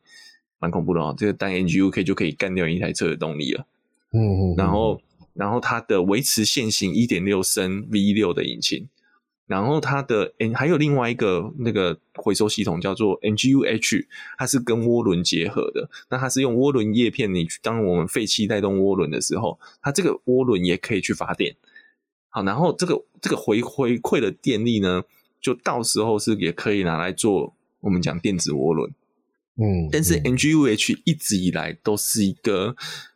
蛮恐怖的哦。这个单 NGUK 就可以干掉一台车的动力了。嗯嗯，然后然后它的维持现行一点六升 V 六的引擎。然后它的诶还有另外一个那个回收系统叫做 NGUH，它是跟涡轮结合的。那它是用涡轮叶片，你当我们废气带动涡轮的时候，它这个涡轮也可以去发电。好，然后这个这个回回馈的电力呢，就到时候是也可以拿来做我们讲电子涡轮。嗯，但是 NGUH 一直以来都是一个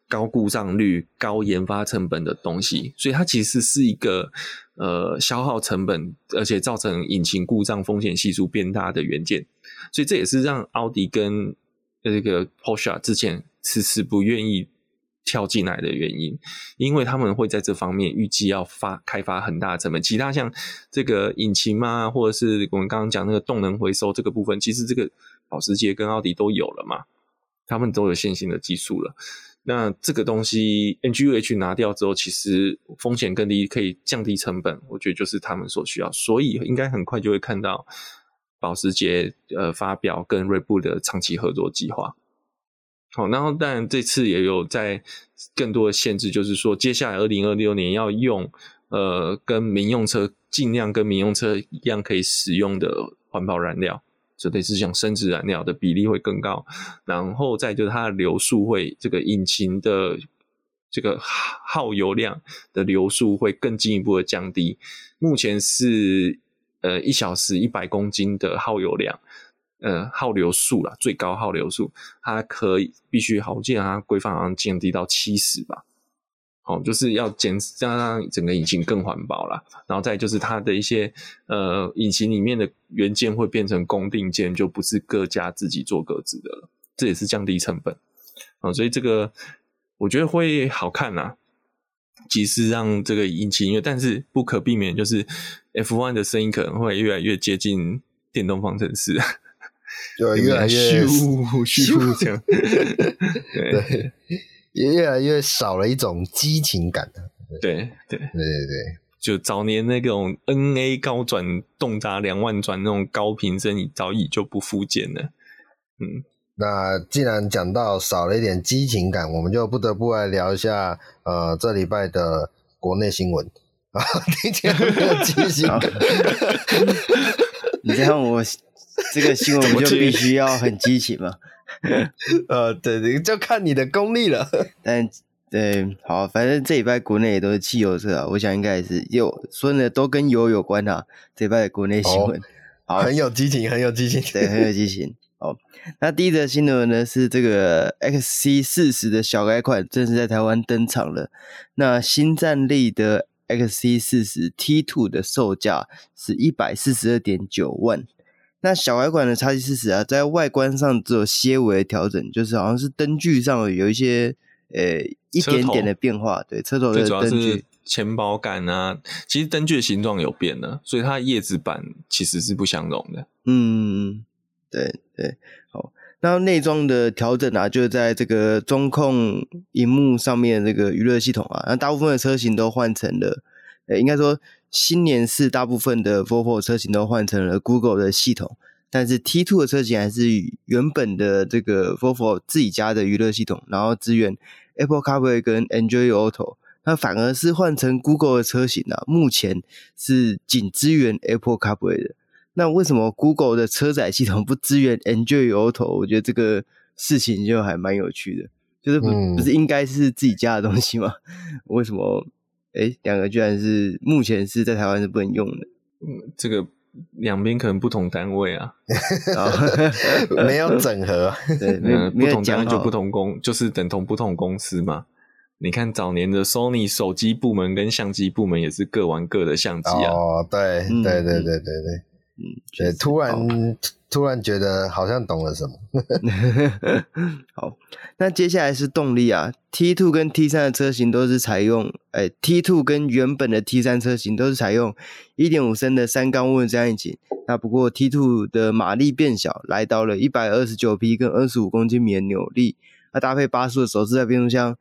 高故障率、高研发成本的东西，所以它其实是一个。呃，消耗成本，而且造成引擎故障风险系数变大的元件，所以这也是让奥迪跟这个 Porsche 之前迟迟不愿意跳进来的原因，因为他们会在这方面预计要发开发很大的成本。其他像这个引擎嘛，或者是我们刚刚讲那个动能回收这个部分，其实这个保时捷跟奥迪都有了嘛，他们都有现行的技术了。那这个东西 NGUH 拿掉之后，其实风险更低，可以降低成本。我觉得就是他们所需要，所以应该很快就会看到保时捷呃发表跟锐步的长期合作计划。好，然后当然这次也有在更多的限制，就是说接下来二零二六年要用呃跟民用车尽量跟民用车一样可以使用的环保燃料。这类似像生质燃料的比例会更高，然后再就是它的流速会，这个引擎的这个耗油量的流速会更进一步的降低。目前是呃一小时一百公斤的耗油量，呃耗流速啦，最高耗流速，它可以必须好，我记得它规范好像降低到七十吧。哦，就是要减，让整个引擎更环保啦。然后再就是它的一些呃，引擎里面的元件会变成公定件，就不是各家自己做各自的了。这也是降低成本啊、哦，所以这个我觉得会好看呐、啊。其实让这个引擎，因为但是不可避免，就是 F1 的声音可能会越来越接近电动方程式，就越来越咻咻这样，对。对也越来越少了一种激情感对对对对对，就早年那种 NA 高转动辄两万转那种高频声，早已就不复见了。嗯，那既然讲到少了一点激情感，我们就不得不来聊一下呃这礼拜的国内新闻啊，听起来很有激情 感。你这样我这个新闻就必须要很激情嘛。呃，对对，就看你的功力了。但对，好，反正这礼拜国内也都是汽油车啊，我想应该也是有说的都跟油有关啊。这礼拜的国内新闻，哦，好，很有激情，很有激情，对，很有激情。好，那第一则新闻呢是这个 XC 四十的小改款正式在台湾登场了。那新战力的 XC 四十 T Two 的售价是一百四十二点九万。那小改款的 XC40 啊，在外观上只有些微的调整，就是好像是灯具上有一些呃、欸、一点点的变化。对，车头的灯具前保杆啊，其实灯具的形状有变了，所以它的叶子板其实是不相容的。嗯，对对，好。那内装的调整啊，就是在这个中控荧幕上面这个娱乐系统啊，那大部分的车型都换成了，呃、欸，应该说。新年式大部分的 Volvo 车型都换成了 Google 的系统，但是 T2 的车型还是原本的这个 Volvo 自己家的娱乐系统，然后支援 Apple CarPlay 跟 Android Auto。那反而是换成 Google 的车型啊，目前是仅支援 Apple CarPlay 的。那为什么 Google 的车载系统不支援 Android Auto？我觉得这个事情就还蛮有趣的。就是不、嗯、不是应该是自己家的东西吗？为什么？哎，两个居然是目前是在台湾是不能用的。嗯，这个两边可能不同单位啊，没有整合。对，没有、嗯、不同单位就不同公，就是等同不同公司嘛。你看早年的 Sony 手机部门跟相机部门也是各玩各的相机啊。哦，对，对，对，对，对，对。嗯，对，突然、哦、突然觉得好像懂了什么。好，那接下来是动力啊，T two 跟 T 三的车型都是采用，哎，T two 跟原本的 T 三车型都是采用一点五升的三缸涡轮增压引擎。那不过 T two 的马力变小，来到了一百二十九匹跟二十五公斤米的扭力，那搭配八速的手自在变速箱。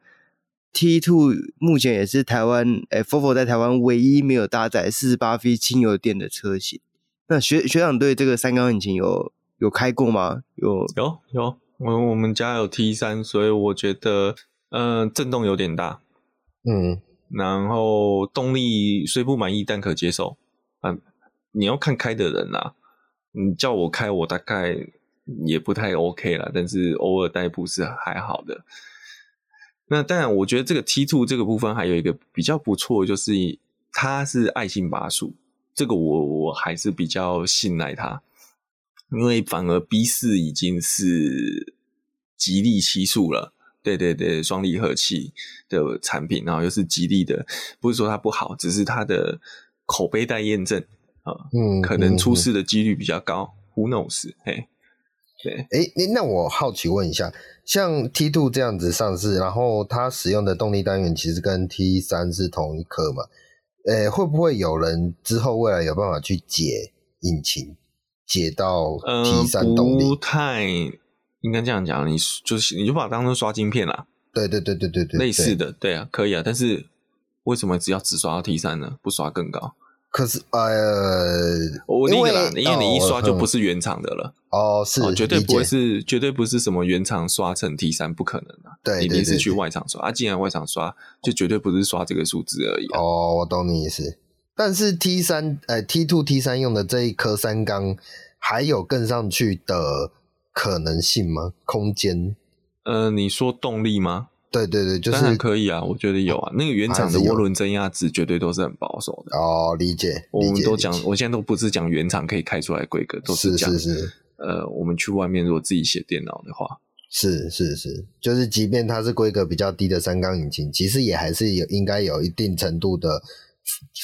T two 目前也是台湾，哎，Volvo 在台湾唯一没有搭载四十八 V 轻油电的车型。那学学长对这个三缸引擎有有开过吗？有有有，我我们家有 T 三，所以我觉得，呃，震动有点大，嗯，然后动力虽不满意，但可接受。嗯，你要看开的人啦、啊，你叫我开，我大概也不太 OK 啦，但是偶尔代步是还好的。那当然，我觉得这个 T two 这个部分还有一个比较不错，就是它是爱信八速。这个我我还是比较信赖它，因为反而 B 四已经是吉利七速了，对对对，双离合器的产品，然后又是吉利的，不是说它不好，只是它的口碑待验证啊，嗯，可能出事的几率比较高，嗯，Who knows？嘿，对，哎，那我好奇问一下，像 T two 这样子上市，然后它使用的动力单元其实跟 T 三是同一颗嘛？诶，会不会有人之后未来有办法去解引擎，解到 T 三动力？呃、不太应该这样讲，你就是你就把它当成刷晶片啦。对对对对对对，类似的，对啊，可以啊。但是为什么只要只刷到 T 三呢？不刷更高？可是呃，我那个啦，因为，因为你一刷就不是原厂的了。哦，是，哦，绝对不会是，绝对不是什么原厂刷成 T 三，不可能啊。对，一定是去外厂刷啊。既然外厂刷，就绝对不是刷这个数字而已啊。哦，我懂你意思。但是 T 三，呃，T two T 三用的这一颗三缸，还有更上去的可能性吗？空间？呃，你说动力吗？对对对，就是可以啊，我觉得有啊。那个原厂的涡轮增压值绝对都是很保守的哦，理解。我们都讲，我现在都不是讲原厂可以开出来规格，都是讲是是是。呃，我们去外面如果自己写电脑的话，是是是，就是即便它是规格比较低的三缸引擎，其实也还是有应该有一定程度的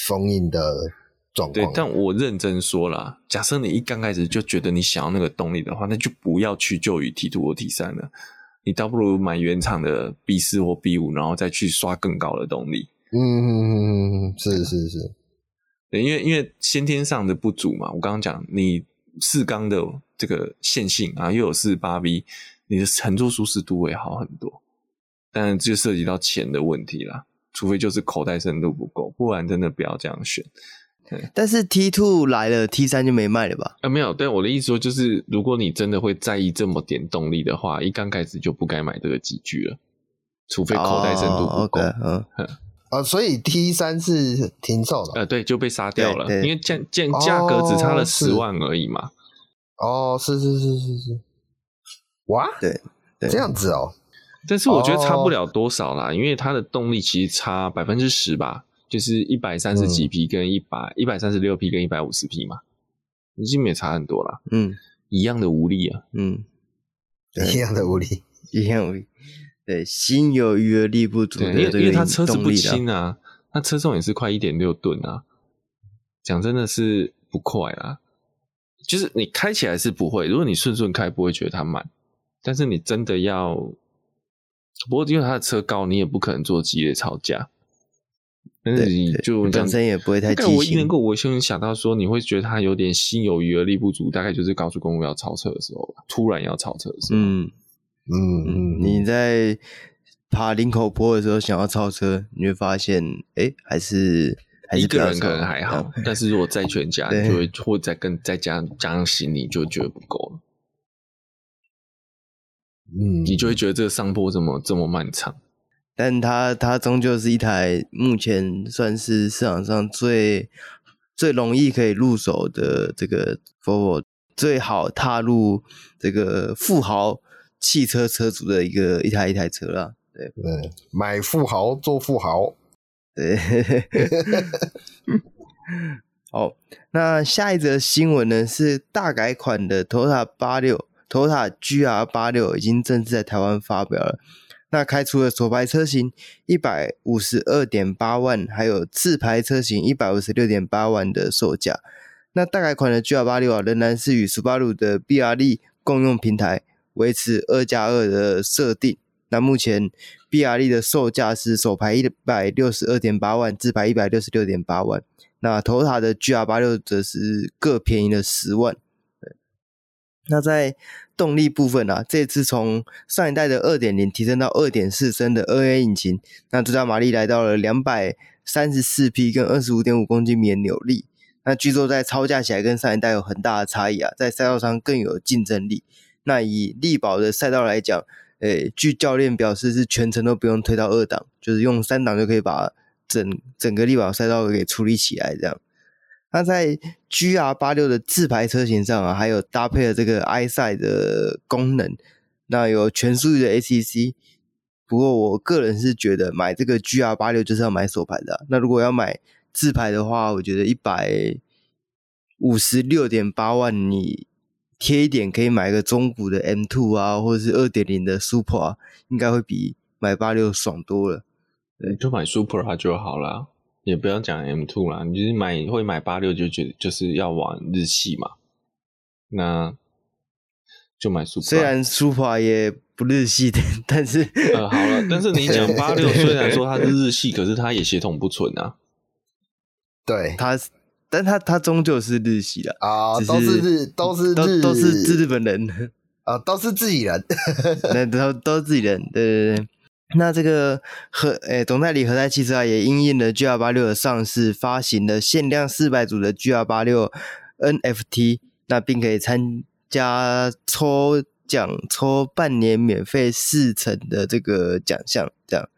封印的状况。对，但我认真说啦，假设你一刚开始就觉得你想要那个动力的话，那就不要去就于 T two 或 T 三了。你倒不如买原厂的 B 四或 B 五，然后再去刷更高的动力。嗯是是是，对，因为因为先天上的不足嘛。我刚刚讲，你四缸的这个线性啊，又有四八 V，你的乘坐舒适度会好很多。但这就涉及到钱的问题啦，除非就是口袋深度不够，不然真的不要这样选。但是 T two 来了，T 三就没卖了吧？啊，没有。对我的意思说，就是如果你真的会在意这么点动力的话，一刚开始就不该买这个机具了，除非口袋深度不够。嗯、啊，所以 T 三是停售了。呃，对，就被杀掉了，因为价价价格只差了十万而已嘛。哦，是是是是是。哇，对，对，这样子哦。但是我觉得差不了多少啦，哦、因为它的动力其实差百分之十吧。就是一百三十几匹跟一百一百三十六匹跟一百五十匹嘛，已经没差很多了。嗯，一样的无力啊。嗯，一样的无力，一样无力。对，心有余而力不足的。因为因为它车子不轻啊，它车重也是快一点六吨啊。讲真的是不快啊，就是你开起来是不会，如果你顺顺开不会觉得它慢，但是你真的要，不过因为它的车高，你也不可能做激烈操驾。但是你就本身也不会太。但我一能够，我先想到说，你会觉得他有点心有余而力不足，大概就是高速公路要超车的时候吧，突然要超车的时候。嗯嗯嗯，你在爬林口坡的时候想要超车，你会发现，哎、欸，还是，还是一个人可能还好，但是如果在全家，就会或再跟再加加上行李，就觉得不够了。嗯，你就会觉得这个上坡怎么这么漫长？但它它终究是一台目前算是市场上最最容易可以入手的这个 Volvo 最好踏入这个富豪汽车车主的一个一台一台车啦。对，对，买富豪做富豪。对，好，那下一则新闻呢是大改款的 Toyota 八六，Toyota GR 八六已经正式在台湾发表了。那开出了首排车型一百五十二点八万，还有次排车型一百五十六点八万的售价。那大改款的 GR 八六啊，仍然是与 Subaru 的 BRZ 共用平台，维持二加二的设定。那目前 BRZ 的售价是首排一百六十二点八万，自排一百六十六点八万。那头塔的 GR 八六则是各便宜了十万。那在动力部分啊，这次从上一代的二点零提升到二点四升的二 A 引擎，那最大马力来到了两百三十四匹，跟二十五点五公斤米的扭力。那据说在超驾起来跟上一代有很大的差异啊，在赛道上更有竞争力。那以力宝的赛道来讲，诶，据教练表示是全程都不用推到二档，就是用三档就可以把整整个力宝赛道给处理起来这样。那在 GR 八六的自排车型上啊，还有搭配了这个 EyeSight 的功能，那有全速域的 ACC。不过我个人是觉得买这个 GR 八六就是要买手排的。那如果要买自排的话，我觉得一百五十六点八万，你贴一点可以买个中古的 M Two 啊，或者是二点零的 Super 啊，应该会比买八六爽多了。对，就买 Super 就好了。也不要讲 M two 啦，你就是买会买八六就觉得就是要玩日系嘛，那就买 Supra。虽然 Supra 也不日系的，但是呃好了，但是你讲八六虽然说它是日系，可是它也血统不纯啊。对，它，但它它终究是日系的啊，都是日都是日都都是日本人 啊，都是自己人，那都都是自己人，对对对。那这个和诶，总代理和泰汽车啊，也因应了 GR 八六的上市，发行了限量四百组的 GR 八六 NFT，那并可以参加抽奖，抽半年免费试乘的这个奖项。这样，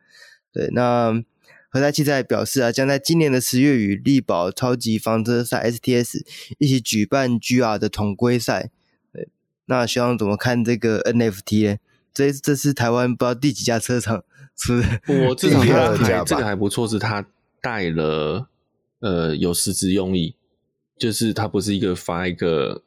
对，那和泰汽车也表示啊，将在今年的十月与力宝超级房车赛 STS 一起举办 GR 的同规赛。对，那学长怎么看这个 NFT 呢？这这是台湾不知道第几家车厂 出的，我至少他还这个还不错，是他带了呃有实质用意，就是他不是一个发一个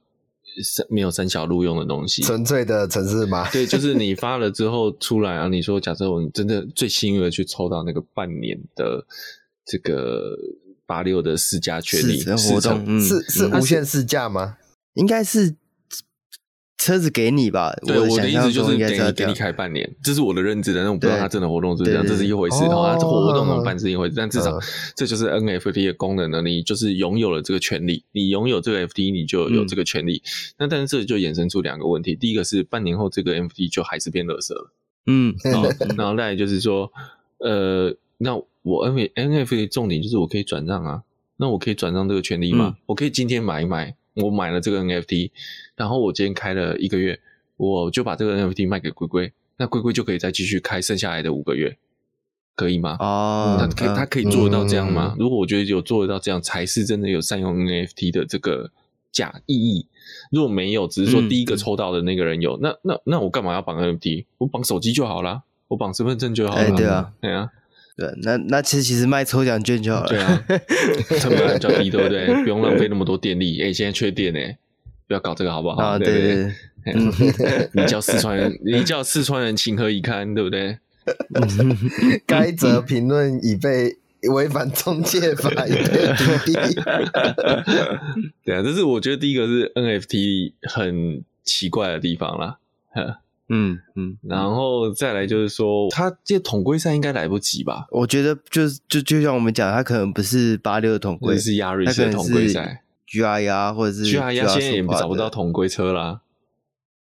三没有三小路用的东西，纯粹的城市码。对，就是你发了之后出来啊，你说假设我真的最幸运的去抽到那个半年的这个八六的试驾权利活动，嗯、是是无限试驾吗？应该是。车子给你吧，对，我的意思就是给你给你开半年，这是我的认知的，但我不知道他真的活动是这样，这是一回事哈。这活动怎么办是一回事，但至少这就是 NFT 的功能呢，你就是拥有了这个权利，你拥有这个 FT，你就有这个权利。那但是这就衍生出两个问题，第一个是半年后这个 NFT 就还是变垃圾了，嗯，然后 然后再来就是说，呃，那我 NFT 的重点就是我可以转让啊，那我可以转让这个权利吗？我可以今天买一买。我买了这个 NFT，然后我今天开了一个月，我就把这个 NFT 卖给龟龟，那龟龟就可以再继续开剩下来的五个月，可以吗？哦，他可以，他可以做得到这样吗？嗯、如果我觉得有做得到这样，才是真的有善用 NFT 的这个假意义。如果没有，只是说第一个抽到的那个人有，嗯、那那那我干嘛要绑 NFT？我绑手机就好啦，我绑身份证就好了。哎、对啊，对啊。对，那那其实其实卖抽奖券就好了。对啊，成本比较低，对不对？不用浪费那么多电力。哎，现在缺电哎，不要搞这个好不好？啊，对对对。你叫四川人，你叫四川人情何以堪，对不对？该则评论已被违反中介法，已被屏蔽。对啊，这是我觉得第一个是 NFT 很奇怪的地方啦。嗯嗯，然后再来就是说，他这统规赛应该来不及吧？我觉得就是就就像我们讲，他可能不是八六的统规，是亚瑞斯的统规赛，GR 或者是 GR 现在也找不到统规车啦，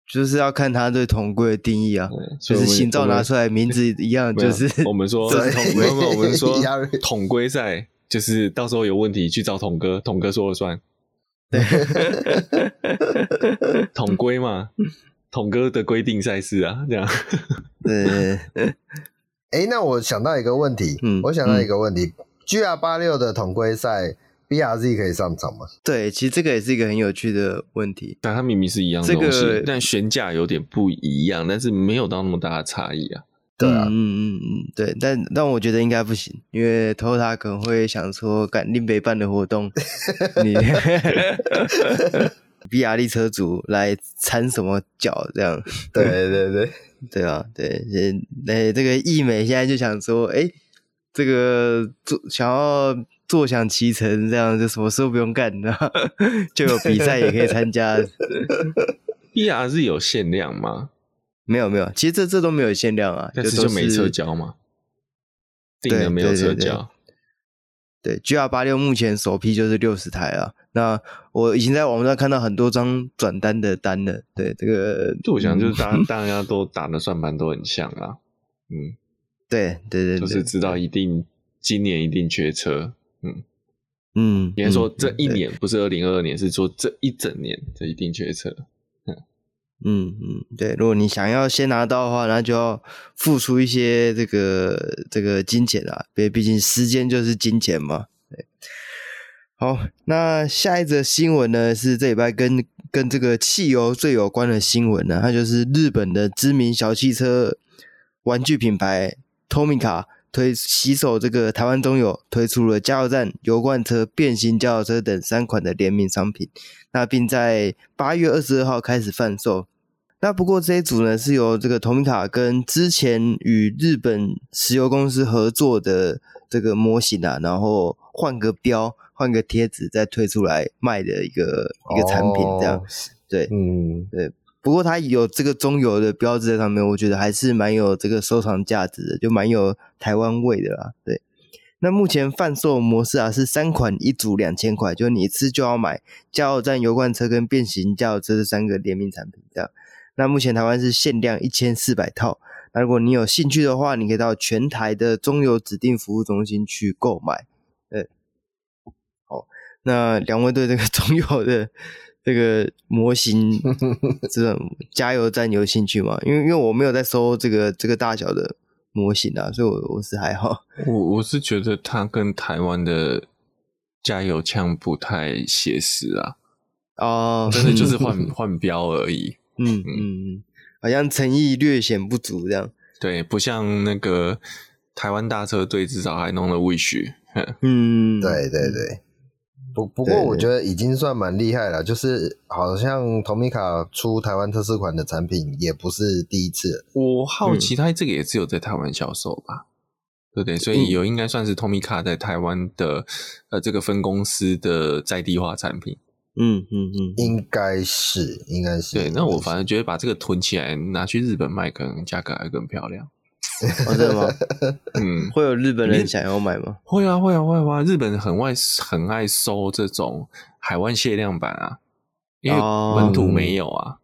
就是要看他对统规的定义啊。就是新照拿出来名字一样，就是我们说 统规，我们说 统规赛就是到时候有问题去找统哥，统哥说了算。对，统规嘛。统哥的规定赛事啊，这样。对。哎，那我想到一个问题，嗯，我想到一个问题，GR 八六的统规赛 BRZ 可以上场吗？对，其实这个也是一个很有趣的问题。但它明明是一样的东西，这个、但悬架有点不一样，但是没有到那么大的差异啊。对啊，嗯嗯嗯，对，但但我觉得应该不行，因为 Toyota 可能会想说，赶另北办的活动，你 BRZ 车主来掺什么脚这样？对对对，对啊，对，那这个易美现在就想说，哎，这个坐想要坐享其成，这样就什么事都不用干，然 后就有比赛也可以参加。B R 是有限量吗？没有没有，其实这这都没有限量啊，但是就没车交嘛，定了没有车交。对，GR 八六目前首批就是六十台啊。那我已经在网络上看到很多张转单的单了。对，这个就我想就是大大家都打的算盘都很像啊。嗯，对对对，就是知道一定今年一定缺车。嗯嗯，应该说这一年不是二零二二年，是说这一整年这一定缺车。嗯嗯，对，如果你想要先拿到的话，那就要付出一些这个这个金钱啊，因为毕竟时间就是金钱嘛。好，那下一则新闻呢，是这礼拜跟跟这个汽油最有关的新闻呢，它就是日本的知名小汽车玩具品牌 Tomica 推携手这个台湾中友推出了加油站、油罐车、变形加油车等三款的联名商品，那并在八月二十二号开始贩售。那不过这一组呢，是由这个 Tomica 跟之前与日本石油公司合作的这个模型啊，然后换个标、换个贴纸再推出来卖的一个一个产品，这样。对，嗯，对。不过它有这个中油的标志在上面，我觉得还是蛮有这个收藏价值的，就蛮有台湾味的啦。对。那目前贩售模式啊是三款一组两千块，就你一次就要买加油站油罐车跟变形加油车这三个联名产品，这样。那目前台湾是限量一千四百套，那如果你有兴趣的话，你可以到全台的中油指定服务中心去购买。那两位对这个 中油的这个模型 这种加油站有兴趣吗？因为因为我没有在收这个这个大小的模型啊，所以我我是还好。我我是觉得它跟台湾的加油枪不太写实啊，哦，真的就是换换标而已。嗯嗯嗯，好像诚意略显不足这样。对，不像那个台湾大车队至少还弄了 Wish。嗯，对对对。不不过我觉得已经算蛮厉害了，就是好像 Tomica 出台湾特色款的产品也不是第一次。我好奇，它这个也只有在台湾销售吧？嗯、对不对？所以有应该算是 Tomica 在台湾的呃这个分公司的在地化产品。嗯嗯嗯，应该是，应该是。对，那我反正觉得把这个囤起来，拿去日本卖，可能价格还更漂亮。哦、真的吗？嗯，会有日本人想要买吗？会啊，会啊，会啊！日本人很爱很爱收这种海外限量版啊，因为本土没有啊。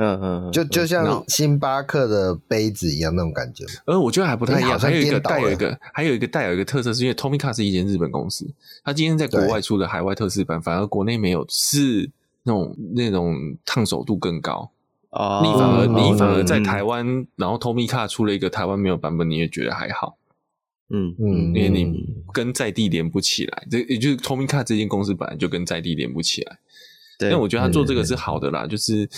嗯嗯，就就像星巴克的杯子一样那种感觉。而我觉得还不太一样，还有一个带有一个，还有一个带有一个特色，是因为 Tomica 是一间日本公司，它今天在国外出的海外特制版，反而国内没有，是那种那种烫手度更高。哦，你反而你反而在台湾，然后 Tomica 出了一个台湾没有版本，你也觉得还好。嗯嗯，因为你跟在地连不起来，这也就是 Tomica 这间公司本来就跟在地连不起来。对，但我觉得他做这个是好的啦，就是。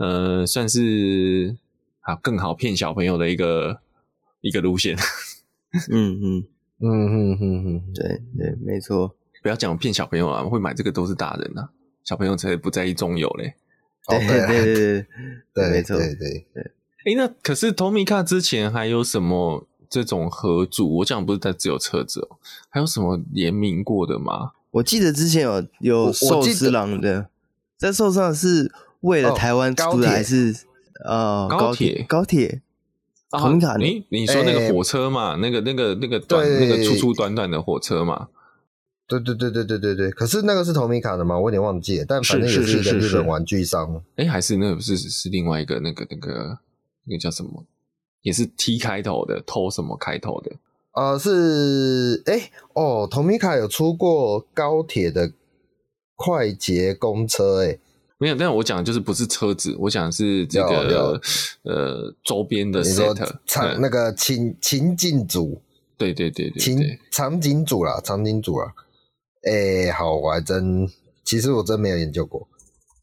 呃，算是啊，更好骗小朋友的一个一个路线。嗯 嗯嗯嗯嗯嗯，对对，没错。不要讲骗小朋友啊，会买这个都是大人啊，小朋友才不在意中游嘞。对对对对对，对 没错对对对。哎，那可是 Tomica 之前还有什么这种合组？我讲不是在只有车子哦，还有什么联名过的吗？我记得之前有有寿司郎的，在寿司郎是。为了台湾出的还是呃高铁高铁红卡？你你说那个火车嘛？那个那个那个短那个粗粗短短的火车嘛？对对对对对对对。可是那个是 Tomica 的吗？我有点忘记了。但反正也是一个日本玩具商。哎，还是那个不是是另外一个那个那个那个叫什么？也是 T 开头的，偷什么开头的？呃，是哎哦，Tomica 有出过高铁的快捷公车哎。没有，但我讲的就是不是车子，我讲的是这个呃周边的 set 场那个情情境组，对对对对，情场景组啦，场景组啦。哎、欸，好，我还真，其实我真没有研究过。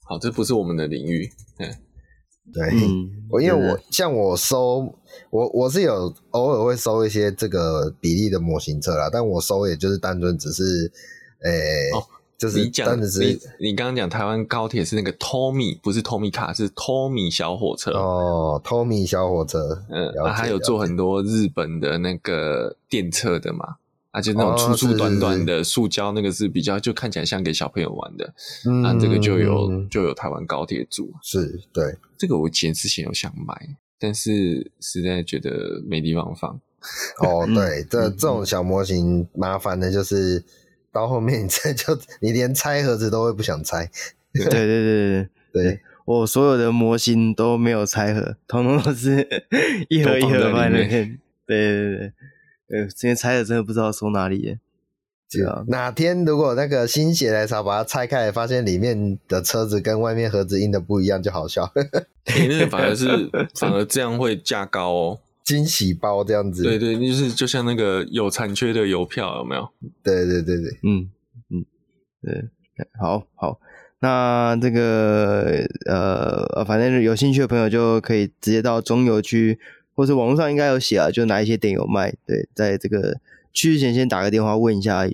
好，这不是我们的领域。嗯，对，我、嗯、因为我像我收，我我是有偶尔会收一些这个比例的模型车啦，但我收也就是单纯只是。哦就是你讲，你你刚刚讲台湾高铁是那个 Tommy，不是 Tomy 卡，是 Tommy 小火车哦，Tomy 小火车，嗯，啊，还有做很多日本的那个电车的嘛，啊，就那种粗粗短短的塑胶，那个是比较就看起来像给小朋友玩的，嗯，那这个就有就有台湾高铁组，是对，这个我前之前有想买，但是实在觉得没地方放。哦，对，这这种小模型麻烦的就是。到后面你这 就你连拆盒子都会不想拆，对。对对对对，对。我所有的模型都没有拆盒，统统都是一盒一盒放在那边。对对对对，今天拆的真的不知道收哪里耶。对啊，哪天如果那个心血来潮把它拆开来，发现里面的车子跟外面盒子印的不一样，就好笑。你 那个反而是反而这样会价高哦。惊喜包这样子，对对，就是就像那个有残缺的邮票，有没有？对对对对，嗯嗯，对，好好，那这个呃，反正有兴趣的朋友就可以直接到中油区，或是网络上应该有写啊，就哪一些店有卖。对，在这个去之前先打个电话问一下，呃，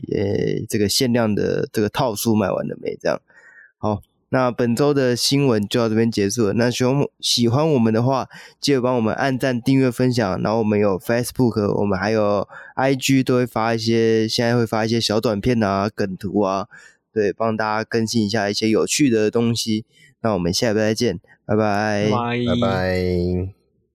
这个限量的这个套数卖完了没？这样，好。那本周的新闻就到这边结束了。那喜欢喜欢我们的话，记得帮我们按赞、订阅、分享。然后我们有 Facebook，我们还有 IG，都会发一些，现在会发一些小短片啊、梗图啊，对，帮大家更新一下一些有趣的东西。那我们下礼拜再见，拜拜，拜拜。拜拜。